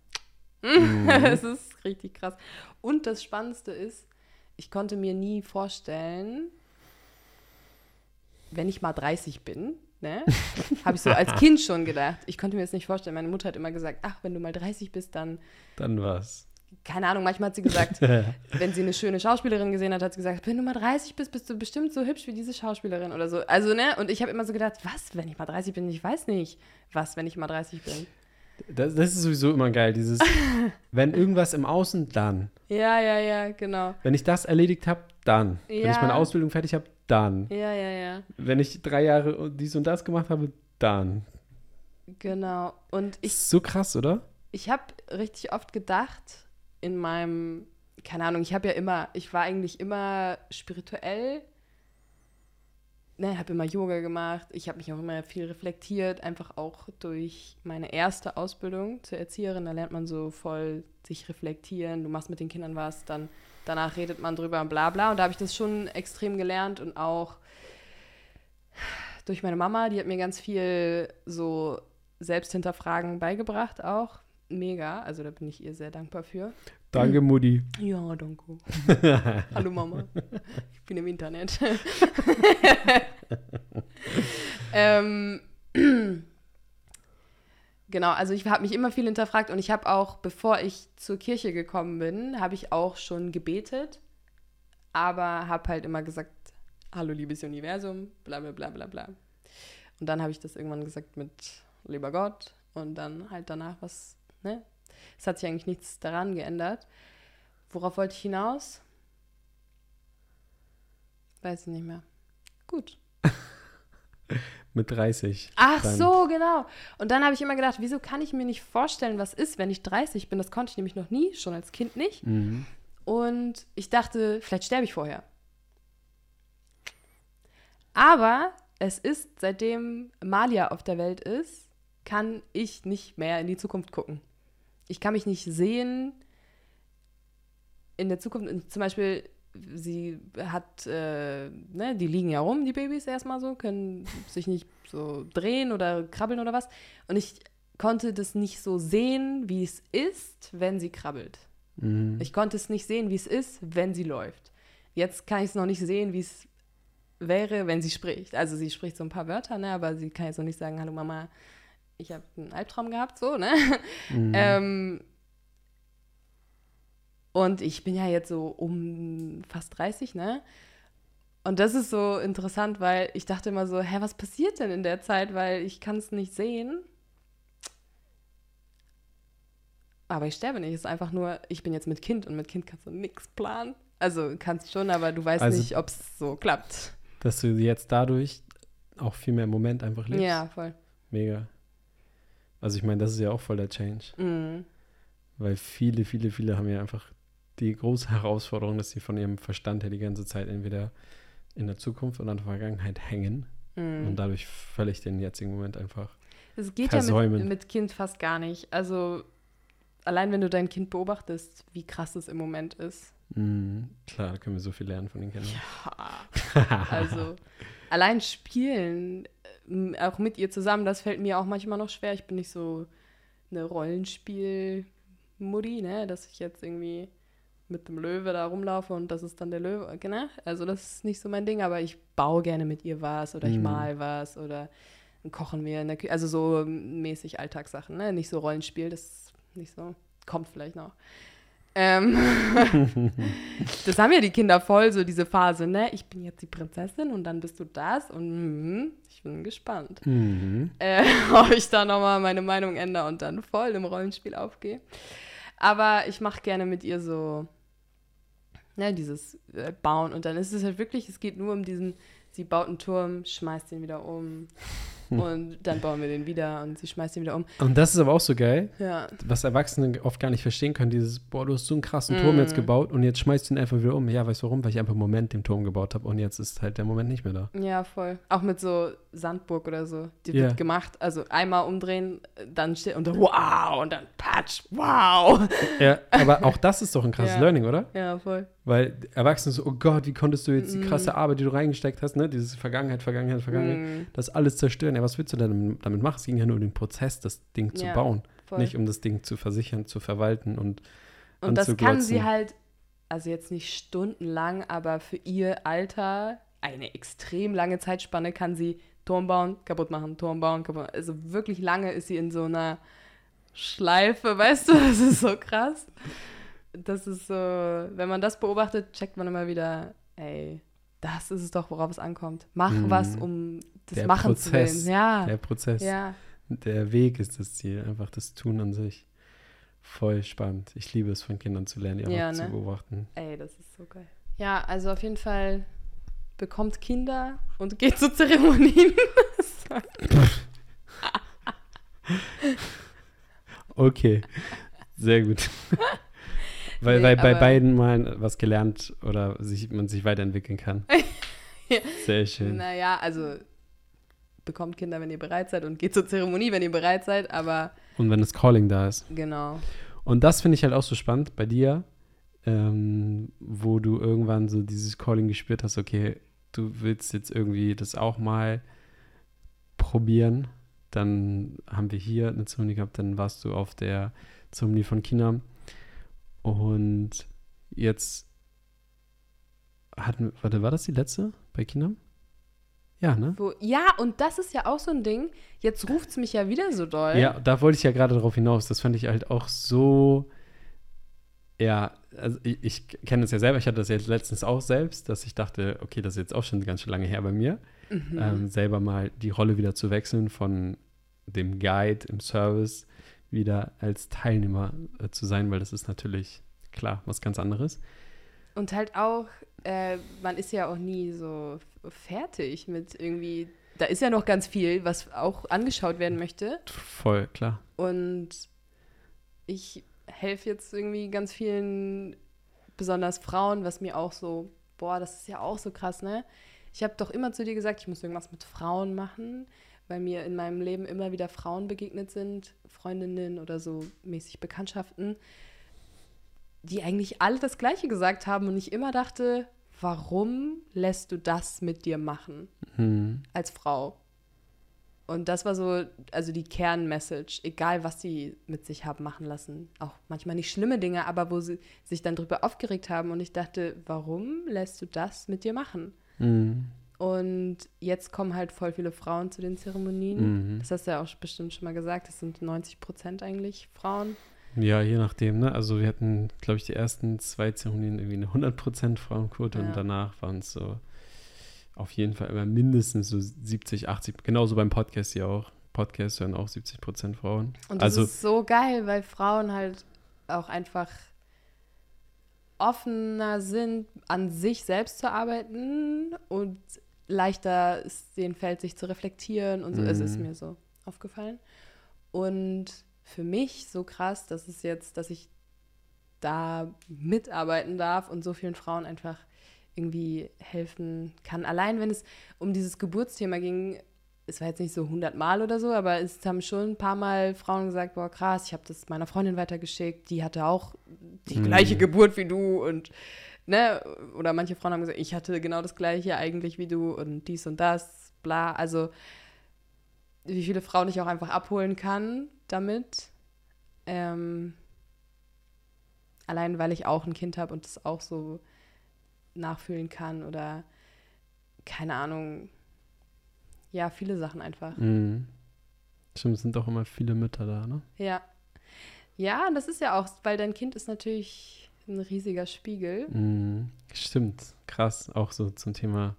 [SPEAKER 2] Mhm. das ist richtig krass. Und das Spannendste ist, ich konnte mir nie vorstellen, wenn ich mal 30 bin, ne, habe ich so als Kind schon gedacht. Ich konnte mir das nicht vorstellen. Meine Mutter hat immer gesagt, ach, wenn du mal 30 bist, dann.
[SPEAKER 1] Dann was?
[SPEAKER 2] Keine Ahnung, manchmal hat sie gesagt, wenn sie eine schöne Schauspielerin gesehen hat, hat sie gesagt, wenn du mal 30 bist, bist du bestimmt so hübsch wie diese Schauspielerin oder so. Also, ne? Und ich habe immer so gedacht, was, wenn ich mal 30 bin? Ich weiß nicht, was, wenn ich mal 30 bin.
[SPEAKER 1] Das, das, ist sowieso immer geil, dieses, wenn irgendwas im Außen, dann.
[SPEAKER 2] Ja, ja, ja, genau.
[SPEAKER 1] Wenn ich das erledigt habe, dann. Ja. Wenn ich meine Ausbildung fertig habe, dann.
[SPEAKER 2] Ja, ja, ja.
[SPEAKER 1] Wenn ich drei Jahre dies und das gemacht habe, dann.
[SPEAKER 2] Genau. Und ich.
[SPEAKER 1] So krass, oder?
[SPEAKER 2] Ich habe richtig oft gedacht, in meinem, keine Ahnung, ich habe ja immer, ich war eigentlich immer spirituell. Ne, habe immer Yoga gemacht. Ich habe mich auch immer viel reflektiert, einfach auch durch meine erste Ausbildung zur Erzieherin. Da lernt man so voll sich reflektieren. Du machst mit den Kindern was, dann danach redet man drüber und bla bla. Und da habe ich das schon extrem gelernt und auch durch meine Mama, die hat mir ganz viel so Selbsthinterfragen beigebracht auch. Mega, also da bin ich ihr sehr dankbar für.
[SPEAKER 1] Danke, Mutti.
[SPEAKER 2] Ja, danke. Hallo Mama. Ich bin im Internet. ähm, genau, also ich habe mich immer viel hinterfragt und ich habe auch, bevor ich zur Kirche gekommen bin, habe ich auch schon gebetet, aber habe halt immer gesagt, hallo liebes Universum, bla bla bla bla bla. Und dann habe ich das irgendwann gesagt mit lieber Gott und dann halt danach was, ne? Es hat sich eigentlich nichts daran geändert. Worauf wollte ich hinaus? Weiß ich nicht mehr. Gut.
[SPEAKER 1] Mit 30.
[SPEAKER 2] Ach
[SPEAKER 1] dann.
[SPEAKER 2] so, genau. Und dann habe ich immer gedacht, wieso kann ich mir nicht vorstellen, was ist, wenn ich 30 bin? Das konnte ich nämlich noch nie, schon als Kind nicht.
[SPEAKER 1] Mhm.
[SPEAKER 2] Und ich dachte, vielleicht sterbe ich vorher. Aber es ist, seitdem Malia auf der Welt ist, kann ich nicht mehr in die Zukunft gucken. Ich kann mich nicht sehen in der Zukunft. Zum Beispiel, sie hat, äh, ne, die liegen ja rum, die Babys erstmal so, können sich nicht so drehen oder krabbeln oder was. Und ich konnte das nicht so sehen, wie es ist, wenn sie krabbelt.
[SPEAKER 1] Mhm.
[SPEAKER 2] Ich konnte es nicht sehen, wie es ist, wenn sie läuft. Jetzt kann ich es noch nicht sehen, wie es wäre, wenn sie spricht. Also sie spricht so ein paar Wörter, ne, aber sie kann jetzt noch nicht sagen, hallo Mama, ich habe einen Albtraum gehabt, so, ne?
[SPEAKER 1] Mhm.
[SPEAKER 2] Ähm, und ich bin ja jetzt so um fast 30, ne? Und das ist so interessant, weil ich dachte immer so, hä, was passiert denn in der Zeit? Weil ich kann es nicht sehen. Aber ich sterbe nicht. Es ist einfach nur, ich bin jetzt mit Kind und mit Kind kannst du nichts planen. Also kannst schon, aber du weißt
[SPEAKER 1] Also-
[SPEAKER 2] nicht, ob es so klappt.
[SPEAKER 1] Dass du jetzt dadurch auch viel mehr im Moment einfach lebst.
[SPEAKER 2] Ja, voll.
[SPEAKER 1] Mega. Also ich meine, das ist ja auch voll der Change.
[SPEAKER 2] Mhm.
[SPEAKER 1] Weil viele, viele, viele haben ja einfach die große Herausforderung, dass sie von ihrem Verstand her die ganze Zeit entweder in der Zukunft oder in der Vergangenheit hängen
[SPEAKER 2] Mhm.
[SPEAKER 1] und dadurch völlig den jetzigen Moment einfach.
[SPEAKER 2] Es geht ja mit,
[SPEAKER 1] versäumen.
[SPEAKER 2] mit Kind fast gar nicht. Also allein wenn du dein Kind beobachtest, wie krass es im Moment ist.
[SPEAKER 1] Mhm. Klar, da können wir so viel lernen von den Kindern.
[SPEAKER 2] Also allein spielen, auch mit ihr zusammen, das fällt mir auch manchmal noch schwer. Ich bin nicht so eine Rollenspiel-Mutti, ne? Dass ich jetzt irgendwie mit dem Löwe da rumlaufe und das ist dann der Löwe, ne? Also das ist nicht so mein Ding, aber ich baue gerne mit ihr was oder ich
[SPEAKER 1] Mhm.
[SPEAKER 2] mal was oder kochen wir in der Küche. Also so mäßig Alltagssachen, ne? Nicht so Rollenspiel, das ist nicht so, kommt vielleicht noch. Ähm, das haben ja die Kinder voll, so diese Phase, ne? Ich bin jetzt die Prinzessin und dann bist du das und mhm, ich bin gespannt,
[SPEAKER 1] Mhm.
[SPEAKER 2] äh, ob ich da nochmal meine Meinung ändere und dann voll im Rollenspiel aufgehe. Aber ich mache gerne mit ihr so, ne, dieses äh, Bauen und dann ist es halt wirklich, es geht nur um diesen, sie baut einen Turm, schmeißt den wieder um und dann bauen wir den wieder und sie schmeißt den wieder um.
[SPEAKER 1] Und das ist aber auch so geil,
[SPEAKER 2] Ja,
[SPEAKER 1] was Erwachsene oft gar nicht verstehen können, dieses, boah, du hast so einen krassen Turm
[SPEAKER 2] Mhm.
[SPEAKER 1] jetzt gebaut und jetzt schmeißt du ihn einfach wieder um. Ja, weißt du warum? Weil ich einfach im Moment den Turm gebaut habe und jetzt ist halt der Moment nicht mehr da.
[SPEAKER 2] Ja, voll. Auch mit so Sandburg oder so. Die
[SPEAKER 1] Ja.
[SPEAKER 2] wird gemacht. Also einmal umdrehen, dann steht und dann wow und dann patsch, wow.
[SPEAKER 1] Ja, aber auch das ist doch ein krasses
[SPEAKER 2] Ja.
[SPEAKER 1] Learning, oder?
[SPEAKER 2] Ja, voll.
[SPEAKER 1] Weil Erwachsene so, oh Gott, wie konntest du jetzt die
[SPEAKER 2] Mhm.
[SPEAKER 1] krasse Arbeit, die du reingesteckt hast, ne? Dieses Vergangenheit, Vergangenheit, Vergangenheit,
[SPEAKER 2] Mhm,
[SPEAKER 1] das alles zerstören. Ja, was willst du denn damit machen? Es ging ja nur um den Prozess, das Ding zu
[SPEAKER 2] Ja,
[SPEAKER 1] bauen.
[SPEAKER 2] voll.
[SPEAKER 1] Nicht um das Ding zu versichern, zu verwalten und
[SPEAKER 2] und das kann sie halt, also jetzt nicht stundenlang, aber für ihr Alter, eine extrem lange Zeitspanne, kann sie Turm bauen, kaputt machen, Turm bauen, kaputt machen. Also wirklich lange ist sie in so einer Schleife, weißt du? Das ist so krass. Das ist so, wenn man das beobachtet, checkt man immer wieder, ey, das ist es doch, worauf es ankommt. Mach
[SPEAKER 1] Mhm.
[SPEAKER 2] was, um des
[SPEAKER 1] Der
[SPEAKER 2] Machens
[SPEAKER 1] Prozess,
[SPEAKER 2] willen. Ja,
[SPEAKER 1] der Prozess,
[SPEAKER 2] ja.
[SPEAKER 1] der Weg ist das Ziel, einfach das Tun an sich. Voll spannend. Ich liebe es, von Kindern zu lernen, einfach
[SPEAKER 2] Ja,
[SPEAKER 1] zu
[SPEAKER 2] ne?
[SPEAKER 1] beobachten.
[SPEAKER 2] Ey, das ist so geil. Ja, also auf jeden Fall bekommt Kinder und geht zu Zeremonien.
[SPEAKER 1] Okay, sehr gut. weil,
[SPEAKER 2] Nee,
[SPEAKER 1] weil bei beiden mal was gelernt oder sich, man sich weiterentwickeln kann.
[SPEAKER 2] Ja.
[SPEAKER 1] Sehr schön.
[SPEAKER 2] naja, also bekommt Kinder, wenn ihr bereit seid und geht zur Zeremonie, wenn ihr bereit seid, aber
[SPEAKER 1] Und wenn das Calling da ist.
[SPEAKER 2] genau.
[SPEAKER 1] Und das finde ich halt auch so spannend bei dir, ähm, wo du irgendwann so dieses Calling gespürt hast, okay, du willst jetzt irgendwie das auch mal probieren. Dann haben wir hier eine Zeremonie gehabt, dann warst du auf der Zeremonie von China. Und jetzt hatten, warte, war das die letzte bei Kindern? Ja, ne?
[SPEAKER 2] Wo, ja, und das ist ja auch so ein Ding. Jetzt ruft es mich ja wieder so doll.
[SPEAKER 1] Ja, da wollte ich ja gerade darauf hinaus. Das fand ich halt auch so. Ja, also ich, ich kenne das ja selber. Ich hatte das jetzt letztens auch selbst, dass ich dachte, okay, das ist jetzt auch schon ganz schön lange her bei mir.
[SPEAKER 2] Mhm.
[SPEAKER 1] Ähm, selber mal die Rolle wieder zu wechseln von dem Guide im Service wieder als Teilnehmer äh, zu sein, weil das ist natürlich klar was ganz anderes.
[SPEAKER 2] Und halt auch, äh, man ist ja auch nie so fertig mit irgendwie. Da ist ja noch ganz viel, was auch angeschaut werden möchte.
[SPEAKER 1] Voll, klar.
[SPEAKER 2] Und ich helfe jetzt irgendwie ganz vielen, besonders Frauen, was mir auch so, boah, das ist ja auch so krass, ne? Ich habe doch immer zu dir gesagt, ich muss irgendwas mit Frauen machen, weil mir in meinem Leben immer wieder Frauen begegnet sind, Freundinnen oder so mäßig Bekanntschaften, die eigentlich alle das Gleiche gesagt haben und ich immer dachte, warum lässt du das mit dir machen
[SPEAKER 1] Hm.
[SPEAKER 2] als Frau? Und das war so, also die Kernmessage, egal was sie mit sich haben machen lassen. Auch manchmal nicht schlimme Dinge, aber wo sie sich dann drüber aufgeregt haben. Und ich dachte, warum lässt du das mit dir machen?
[SPEAKER 1] Hm.
[SPEAKER 2] Und jetzt kommen halt voll viele Frauen zu den Zeremonien.
[SPEAKER 1] Mhm.
[SPEAKER 2] Das hast du ja auch bestimmt schon mal gesagt. Das sind 90 Prozent eigentlich Frauen.
[SPEAKER 1] Ja, je nachdem, ne? Also wir hatten, glaube ich, die ersten zwei Zeremonien irgendwie eine 100% Frauenquote
[SPEAKER 2] Ja.
[SPEAKER 1] und danach waren es so auf jeden Fall immer mindestens so 70, 80, genauso beim Podcast ja auch. Podcast hören auch 70% Frauen.
[SPEAKER 2] Und das
[SPEAKER 1] also
[SPEAKER 2] ist so geil, weil Frauen halt auch einfach offener sind, an sich selbst zu arbeiten und leichter es denen fällt, sich zu reflektieren und so. Es ist
[SPEAKER 1] Mhm.
[SPEAKER 2] mir so aufgefallen. Und für mich so krass, dass es jetzt, dass ich da mitarbeiten darf und so vielen Frauen einfach irgendwie helfen kann. Allein wenn es um dieses Geburtsthema ging, es war jetzt nicht so 100 Mal oder so, aber es haben schon ein paar Mal Frauen gesagt, boah krass, ich habe das meiner Freundin weitergeschickt, die hatte auch die
[SPEAKER 1] Mhm.
[SPEAKER 2] gleiche Geburt wie du und ne, oder manche Frauen haben gesagt, ich hatte genau das gleiche eigentlich wie du und dies und das, bla, also wie viele Frauen ich auch einfach abholen kann damit. Ähm, allein weil ich auch ein Kind habe und das auch so nachfühlen kann oder keine Ahnung. Ja, viele Sachen einfach.
[SPEAKER 1] Mhm. Stimmt, es sind doch immer viele Mütter da, ne?
[SPEAKER 2] Ja. Ja, und das ist ja auch, weil dein Kind ist natürlich ein riesiger Spiegel.
[SPEAKER 1] Mhm. Stimmt, krass. Auch so zum Thema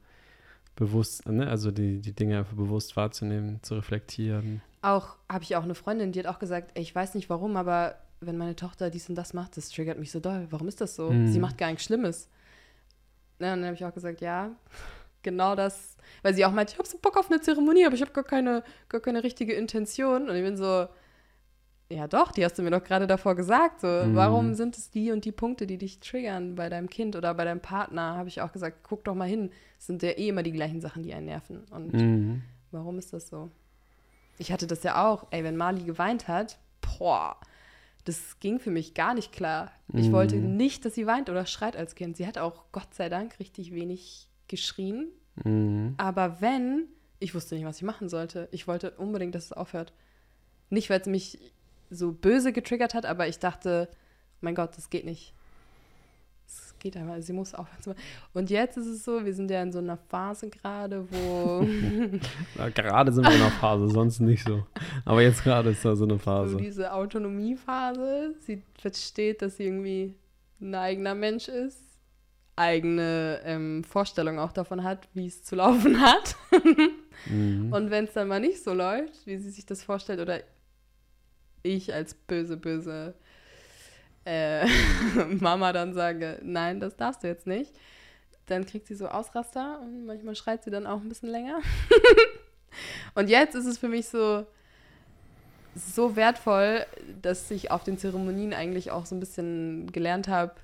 [SPEAKER 1] bewusst, ne? Also die, die Dinge einfach bewusst wahrzunehmen, zu reflektieren.
[SPEAKER 2] Auch habe ich auch eine Freundin, die hat auch gesagt, ey, ich weiß nicht warum, aber wenn meine Tochter dies und das macht, das triggert mich so doll. Warum ist das so?
[SPEAKER 1] Mhm.
[SPEAKER 2] Sie macht gar nichts Schlimmes. Ja, und dann habe ich auch gesagt, ja, genau das. Weil sie auch meinte, ich habe so Bock auf eine Zeremonie, aber ich habe gar keine, gar keine richtige Intention. Und ich bin so, ja doch, die hast du mir doch gerade davor gesagt. So,
[SPEAKER 1] Mhm.
[SPEAKER 2] warum sind es die und die Punkte, die dich triggern bei deinem Kind oder bei deinem Partner? Habe ich auch gesagt, guck doch mal hin. Es sind ja eh immer die gleichen Sachen, die einen nerven. Und
[SPEAKER 1] Mhm.
[SPEAKER 2] Warum ist das so? Ich hatte das ja auch. Ey, wenn Mali geweint hat, boah, das ging für mich gar nicht klar. Ich
[SPEAKER 1] Mhm.
[SPEAKER 2] wollte nicht, dass sie weint oder schreit als Kind. Sie hat auch Gott sei Dank richtig wenig geschrien.
[SPEAKER 1] Mhm.
[SPEAKER 2] Aber wenn, ich wusste nicht, was ich machen sollte. Ich wollte unbedingt, dass es aufhört. Nicht, weil es mich so böse getriggert hat, aber ich dachte, mein Gott, das geht nicht. Es geht einfach, sie muss aufhören. Und jetzt ist es so, wir sind ja in so einer Phase gerade, wo
[SPEAKER 1] Ja, gerade sind wir in einer Phase, sonst nicht so. Aber jetzt gerade ist da so eine
[SPEAKER 2] so
[SPEAKER 1] Phase.
[SPEAKER 2] diese Autonomiephase. Sie versteht, dass sie irgendwie ein eigener Mensch ist, eigene ähm, Vorstellung auch davon hat, wie es zu laufen hat.
[SPEAKER 1] Mhm.
[SPEAKER 2] Und wenn es dann mal nicht so läuft, wie sie sich das vorstellt, oder ich als böse, böse äh, Mama dann sage, nein, das darfst du jetzt nicht, dann kriegt sie so Ausraster und manchmal schreit sie dann auch ein bisschen länger. und jetzt ist es für mich so, so wertvoll, dass ich auf den Zeremonien eigentlich auch so ein bisschen gelernt habe,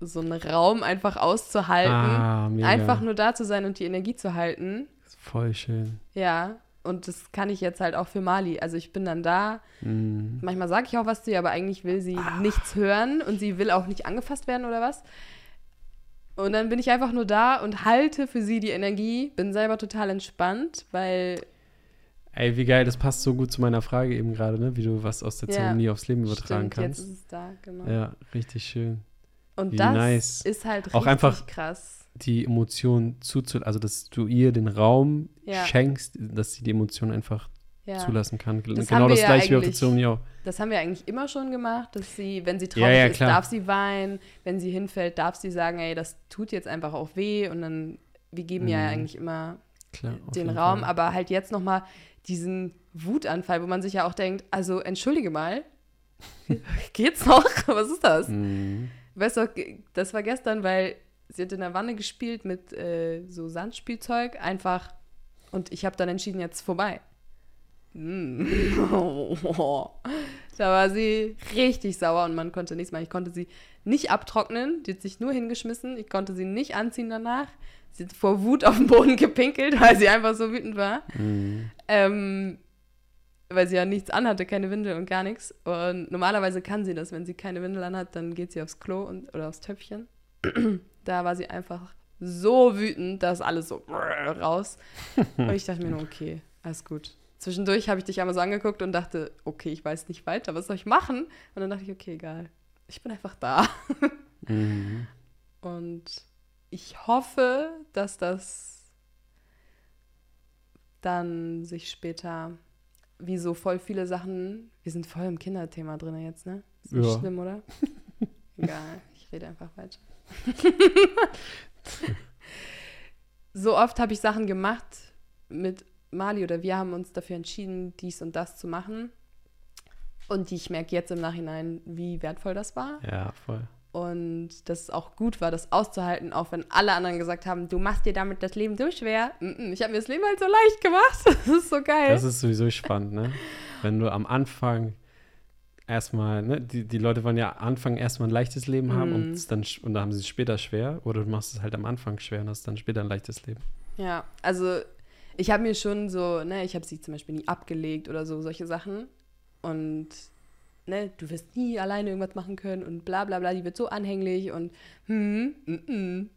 [SPEAKER 2] so einen Raum einfach auszuhalten,
[SPEAKER 1] Ah,
[SPEAKER 2] einfach nur da zu sein und die Energie zu halten.
[SPEAKER 1] Voll schön.
[SPEAKER 2] Ja, und das kann ich jetzt halt auch für Mali. Also ich bin dann da.
[SPEAKER 1] Mhm.
[SPEAKER 2] Manchmal sage ich auch was zu ihr, aber eigentlich will sie nichts hören und sie will auch nicht angefasst werden oder was. Und dann bin ich einfach nur da und halte für sie die Energie, bin selber total entspannt, weil
[SPEAKER 1] Ey, wie geil, das passt so gut zu meiner Frage eben gerade, ne? Wie du was aus der
[SPEAKER 2] Ja,
[SPEAKER 1] Zeremonie aufs Leben übertragen
[SPEAKER 2] Stimmt,
[SPEAKER 1] kannst.
[SPEAKER 2] jetzt ist es da, genau.
[SPEAKER 1] Ja, richtig schön.
[SPEAKER 2] Und das
[SPEAKER 1] nice.
[SPEAKER 2] ist halt richtig
[SPEAKER 1] Auch einfach-
[SPEAKER 2] krass.
[SPEAKER 1] Die Emotion zuzulassen, also dass du ihr den Raum
[SPEAKER 2] Ja.
[SPEAKER 1] schenkst, dass sie die Emotion einfach
[SPEAKER 2] Ja.
[SPEAKER 1] zulassen kann.
[SPEAKER 2] Das
[SPEAKER 1] genau das
[SPEAKER 2] ja
[SPEAKER 1] gleiche wie auf der Zeremonie auch.
[SPEAKER 2] Das haben wir eigentlich immer schon gemacht, dass sie, wenn sie
[SPEAKER 1] Ja,
[SPEAKER 2] traurig
[SPEAKER 1] ja,
[SPEAKER 2] ist, darf sie weinen. Wenn sie hinfällt, darf sie sagen, ey, das tut jetzt einfach auch weh. Und dann, wir geben ja
[SPEAKER 1] Mhm.
[SPEAKER 2] eigentlich immer
[SPEAKER 1] Klar,
[SPEAKER 2] den Raum,
[SPEAKER 1] Fall.
[SPEAKER 2] aber halt jetzt nochmal diesen Wutanfall, wo man sich ja auch denkt, also entschuldige mal, geht's noch? Was ist das?
[SPEAKER 1] Mhm.
[SPEAKER 2] Weißt du, das war gestern, weil sie hat in der Wanne gespielt mit äh, so Sandspielzeug, einfach. Und ich habe dann entschieden, jetzt vorbei. Mm. da war sie richtig sauer und man konnte nichts machen. Ich konnte sie nicht abtrocknen, die hat sich nur hingeschmissen. Ich konnte sie nicht anziehen danach. Sie hat vor Wut auf den Boden gepinkelt, weil sie einfach so wütend war.
[SPEAKER 1] Mhm.
[SPEAKER 2] Ähm, weil sie ja nichts anhatte, keine Windel und gar nichts. Und normalerweise kann sie das, wenn sie keine Windel anhat, dann geht sie aufs Klo und, oder aufs Töpfchen. da war sie einfach so wütend, dass alles so raus. Und ich dachte mir nur, okay, alles gut. Zwischendurch habe ich dich einmal so angeguckt und dachte, okay, ich weiß nicht weiter, was soll ich machen? Und dann dachte ich, okay, egal. Ich bin einfach da.
[SPEAKER 1] Mhm.
[SPEAKER 2] Und ich hoffe, dass das dann sich später, wie so voll viele Sachen, wir sind voll im Kinderthema drin jetzt, ne? Ist nicht
[SPEAKER 1] Ja.
[SPEAKER 2] schlimm, oder? Egal, ich rede einfach weiter. so oft habe ich Sachen gemacht mit Mali oder wir haben uns dafür entschieden, dies und das zu machen. Und ich merke jetzt im Nachhinein, wie wertvoll das war.
[SPEAKER 1] Ja, voll.
[SPEAKER 2] Und dass es auch gut war, das auszuhalten, auch wenn alle anderen gesagt haben, du machst dir damit das Leben so schwer. Mm -mm, Ich habe mir das Leben halt so leicht gemacht. Das ist so geil.
[SPEAKER 1] Das ist sowieso spannend, ne? Wenn du am Anfang erstmal, ne, die, die Leute wollen ja am Anfang erstmal ein leichtes Leben haben
[SPEAKER 2] Mhm.
[SPEAKER 1] und, dann, und dann haben sie es später schwer oder du machst es halt am Anfang schwer und hast dann später ein leichtes Leben.
[SPEAKER 2] ja, also ich habe mir schon so, ne, ich habe sie zum Beispiel nie abgelegt oder so, solche Sachen. Und ne, du wirst nie alleine irgendwas machen können und bla bla bla, die wird so anhänglich und hm, mm, mm.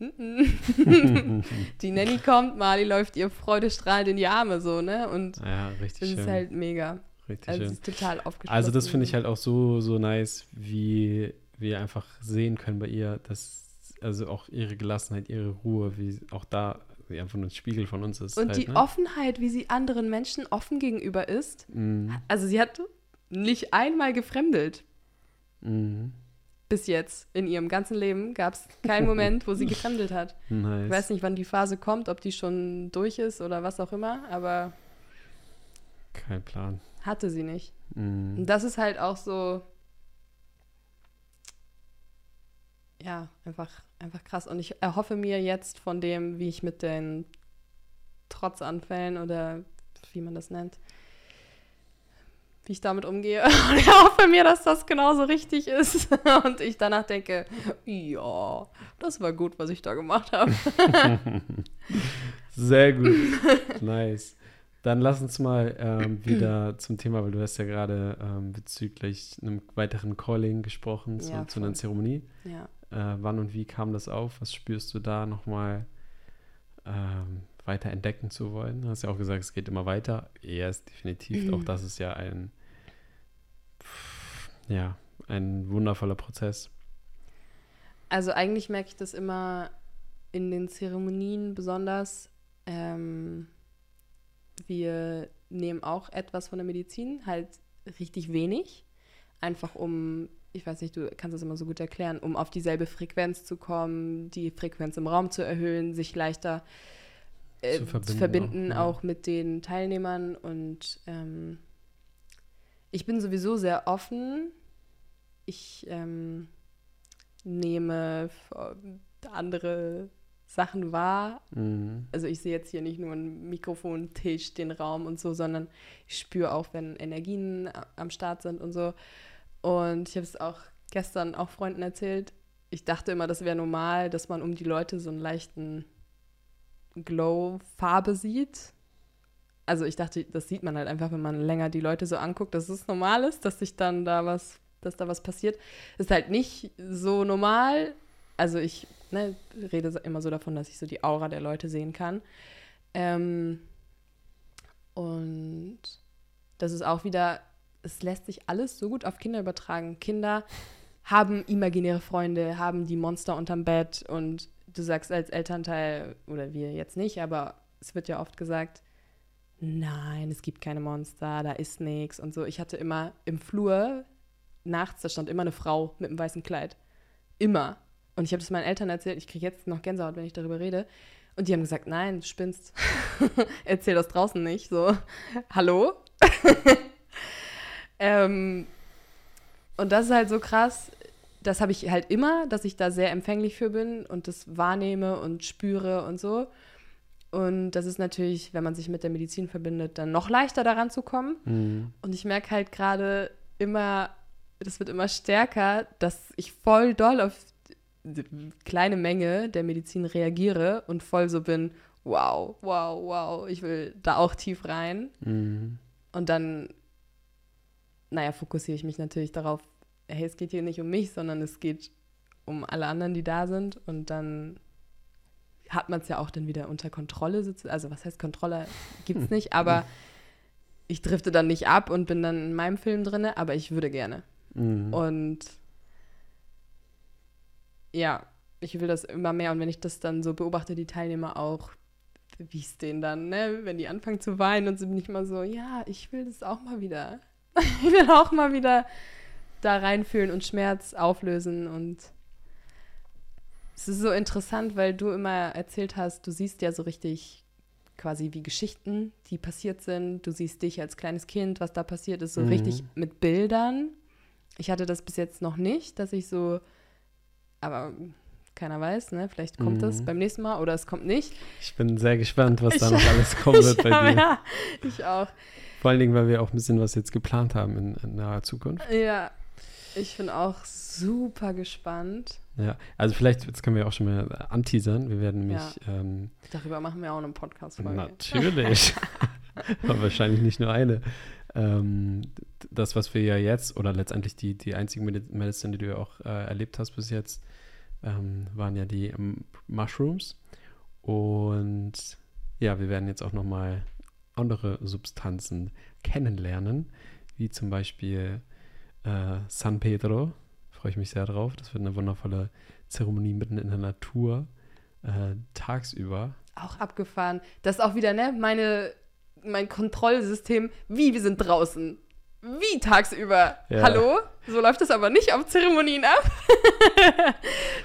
[SPEAKER 2] Mm-mm. die Nanny kommt, Mali läuft ihr freudestrahlend in die Arme so, ne? Und
[SPEAKER 1] Ja, richtig
[SPEAKER 2] das
[SPEAKER 1] schön.
[SPEAKER 2] ist halt mega.
[SPEAKER 1] richtig
[SPEAKER 2] Also
[SPEAKER 1] schön.
[SPEAKER 2] ist total aufgeschlossen.
[SPEAKER 1] Also das finde ich halt auch so, so nice, wie wir einfach sehen können bei ihr, dass also auch ihre Gelassenheit, ihre Ruhe, wie auch da sie einfach nur ein Spiegel von uns ist.
[SPEAKER 2] Und
[SPEAKER 1] halt,
[SPEAKER 2] die
[SPEAKER 1] ne?
[SPEAKER 2] Offenheit, wie sie anderen Menschen offen gegenüber ist.
[SPEAKER 1] Mhm.
[SPEAKER 2] Also sie hat nicht einmal gefremdelt
[SPEAKER 1] Mhm.
[SPEAKER 2] bis jetzt. In ihrem ganzen Leben gab es keinen Moment, wo sie gefremdelt hat.
[SPEAKER 1] Nice.
[SPEAKER 2] Ich weiß nicht, wann die Phase kommt, ob die schon durch ist oder was auch immer, aber
[SPEAKER 1] Kein Plan.
[SPEAKER 2] hatte sie nicht.
[SPEAKER 1] Mhm.
[SPEAKER 2] Und das ist halt auch so, ja, einfach, einfach krass. Und ich erhoffe mir jetzt von dem, wie ich mit den Trotzanfällen oder wie man das nennt, wie ich damit umgehe. Und ich hoffe mir, dass das genauso richtig ist. Und ich danach denke, ja, das war gut, was ich da gemacht habe.
[SPEAKER 1] Sehr gut. nice. Dann lass uns mal ähm, wieder zum Thema, weil du hast ja gerade ähm, bezüglich einem weiteren Calling gesprochen zu,
[SPEAKER 2] Ja,
[SPEAKER 1] zu einer. Zeremonie.
[SPEAKER 2] Ja.
[SPEAKER 1] Äh, wann und wie kam das auf? Was spürst du da nochmal ähm, weiter entdecken zu wollen? Du hast ja auch gesagt, es geht immer weiter. Ja, ist definitiv. Auch das ist ja ein, ja, ein wundervoller Prozess.
[SPEAKER 2] Also eigentlich merke ich das immer in den Zeremonien besonders. Ähm, wir nehmen auch etwas von der Medizin, halt richtig wenig, einfach um, ich weiß nicht, du kannst das immer so gut erklären, um auf dieselbe Frequenz zu kommen, die Frequenz im Raum zu erhöhen, sich leichter äh,
[SPEAKER 1] Zu verbinden
[SPEAKER 2] verbinden,
[SPEAKER 1] auch,
[SPEAKER 2] auch, mit den Teilnehmern. Und ähm, ich bin sowieso sehr offen. Ich ähm, nehme andere Sachen wahr.
[SPEAKER 1] Mhm.
[SPEAKER 2] Also ich sehe jetzt hier nicht nur einen Mikrofon, Tisch, den Raum und so, sondern ich spüre auch, wenn Energien am Start sind und so. Und ich habe es auch gestern auch Freunden erzählt. Ich dachte immer, das wäre normal, dass man um die Leute so einen leichten Glow-Farbe sieht. Also ich dachte, das sieht man halt einfach, wenn man länger die Leute so anguckt, dass es normal ist, dass sich dann da was, dass da was passiert. Ist halt nicht so normal. Also ich ne, rede immer so davon, dass ich so die Aura der Leute sehen kann. Ähm, Und das ist auch wieder, es lässt sich alles so gut auf Kinder übertragen. Kinder haben imaginäre Freunde, haben die Monster unterm Bett und du sagst als Elternteil, oder wir jetzt nicht, aber es wird ja oft gesagt, nein, es gibt keine Monster, da ist nichts und so. Ich hatte immer im Flur nachts, da stand immer eine Frau mit einem weißen Kleid. Immer. Und ich habe das meinen Eltern erzählt, ich kriege jetzt noch Gänsehaut, wenn ich darüber rede. Und die haben gesagt, nein, du spinnst. Erzähl das draußen nicht. So, hallo? ähm, und das ist halt so krass. Das habe ich halt immer, dass ich da sehr empfänglich für bin und das wahrnehme und spüre und so. Und das ist natürlich, wenn man sich mit der Medizin verbindet, dann noch leichter daran zu kommen.
[SPEAKER 1] Mhm.
[SPEAKER 2] Und ich merke halt gerade immer, das wird immer stärker, dass ich voll doll auf die kleine Menge der Medizin reagiere und voll so bin, wow, wow, wow, ich will da auch tief rein.
[SPEAKER 1] Mhm.
[SPEAKER 2] Und dann, naja, fokussiere ich mich natürlich darauf, hey, es geht hier nicht um mich, sondern es geht um alle anderen, die da sind. Und dann hat man es ja auch dann wieder unter Kontrolle. sozu- Also was heißt Kontrolle? Gibt es nicht, aber ich drifte dann nicht ab und bin dann in meinem Film drin, aber ich würde gerne.
[SPEAKER 1] Mhm.
[SPEAKER 2] Und ja, ich will das immer mehr. Und wenn ich das dann so beobachte, die Teilnehmer auch, wie es denen dann, ne, wenn die anfangen zu weinen und sind nicht mal so, ja, ich will das auch mal wieder. ich will auch mal wieder da reinfühlen und Schmerz auflösen. Und es ist so interessant, weil du immer erzählt hast, du siehst ja so richtig quasi wie Geschichten, die passiert sind. Du siehst dich als kleines Kind, was da passiert ist, so
[SPEAKER 1] Mhm.
[SPEAKER 2] richtig mit Bildern. Ich hatte das bis jetzt noch nicht, dass ich so, aber keiner weiß, ne? Vielleicht kommt das
[SPEAKER 1] Mhm.
[SPEAKER 2] beim nächsten Mal oder es kommt nicht.
[SPEAKER 1] Ich bin sehr gespannt, was da noch alles kommen wird bei dir.
[SPEAKER 2] ja, ich auch.
[SPEAKER 1] Vor allen Dingen, weil wir auch ein bisschen was jetzt geplant haben in, in naher Zukunft.
[SPEAKER 2] Ja, ich bin auch super gespannt.
[SPEAKER 1] Ja, also vielleicht, jetzt können wir auch schon mal anteasern. Wir werden nämlich, ähm,
[SPEAKER 2] Darüber machen wir auch eine Podcast-Folge.
[SPEAKER 1] natürlich, aber wahrscheinlich nicht nur eine, ähm, das, was wir ja jetzt, oder letztendlich die, die einzigen Medi- Medicine, die du ja auch äh, erlebt hast bis jetzt, ähm, waren ja die ähm, Mushrooms. Und ja, wir werden jetzt auch nochmal andere Substanzen kennenlernen, wie zum Beispiel äh, San Pedro. Freue ich mich sehr drauf. Das wird eine wundervolle Zeremonie mitten in der Natur, äh, tagsüber.
[SPEAKER 2] Auch abgefahren. Das ist auch wieder, ne, meine, mein Kontrollsystem. Wie, wir sind draußen. Wie tagsüber.
[SPEAKER 1] Ja.
[SPEAKER 2] Hallo? So läuft das aber nicht auf Zeremonien ab.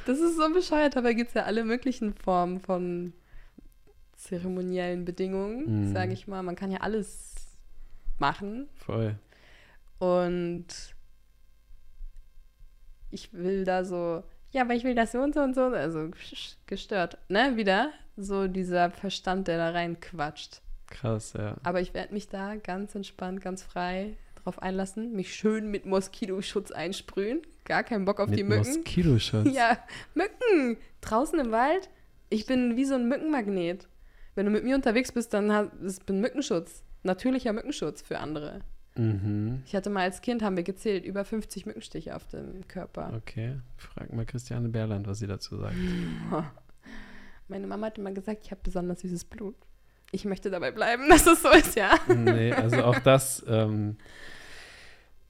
[SPEAKER 2] das ist so bescheuert. Dabei gibt es ja alle möglichen Formen von zeremoniellen Bedingungen,
[SPEAKER 1] Mhm.
[SPEAKER 2] sage ich mal. Man kann ja alles machen.
[SPEAKER 1] Voll.
[SPEAKER 2] Und ich will da so, ja, aber ich will das so und so und so, also gestört, ne, wieder so dieser Verstand, der da reinquatscht.
[SPEAKER 1] Krass, ja.
[SPEAKER 2] Aber ich werde mich da ganz entspannt, ganz frei drauf einlassen, mich schön mit Moskitoschutz einsprühen, gar keinen Bock auf
[SPEAKER 1] Mit
[SPEAKER 2] die Mücken.
[SPEAKER 1] Moskitoschutz.
[SPEAKER 2] Ja, Mücken, draußen im Wald, ich bin wie so ein Mückenmagnet. Wenn du mit mir unterwegs bist, dann hat es bin Mückenschutz, natürlicher Mückenschutz für andere.
[SPEAKER 1] Mhm.
[SPEAKER 2] Ich hatte mal als Kind, haben wir gezählt, über 50 Mückenstiche auf dem Körper.
[SPEAKER 1] Okay. Frag mal Christiane Berland, was sie dazu sagt.
[SPEAKER 2] Meine Mama hat immer gesagt, ich habe besonders süßes Blut. Ich möchte dabei bleiben, dass es so ist, ja.
[SPEAKER 1] nee, also auch das, ähm,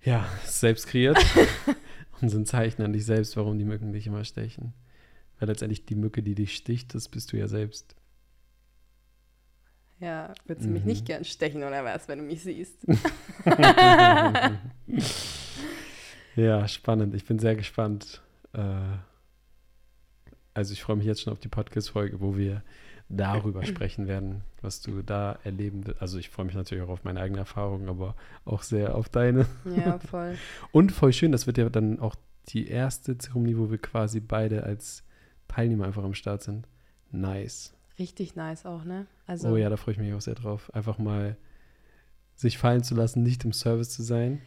[SPEAKER 1] ja, selbst kreiert. Und sind Zeichen an dich selbst, warum die Mücken dich immer stechen. Weil letztendlich die Mücke, die dich sticht, das bist du ja selbst.
[SPEAKER 2] Ja, würdest du mich
[SPEAKER 1] Mhm.
[SPEAKER 2] nicht gern stechen oder was, wenn du mich siehst?
[SPEAKER 1] Ja, spannend. Ich bin sehr gespannt. Äh, also ich freue mich jetzt schon auf die Podcast-Folge, wo wir darüber sprechen werden, was du da erleben wirst. Also ich freue mich natürlich auch auf meine eigene Erfahrung, aber auch sehr auf deine.
[SPEAKER 2] Ja, voll.
[SPEAKER 1] Und voll schön, das wird ja dann auch die erste Zeremonie, wo wir quasi beide als Teilnehmer einfach am Start sind. Nice.
[SPEAKER 2] Richtig nice auch, ne? Also,
[SPEAKER 1] Oh ja, da freue ich mich auch sehr drauf. Einfach mal sich fallen zu lassen, nicht im Service zu sein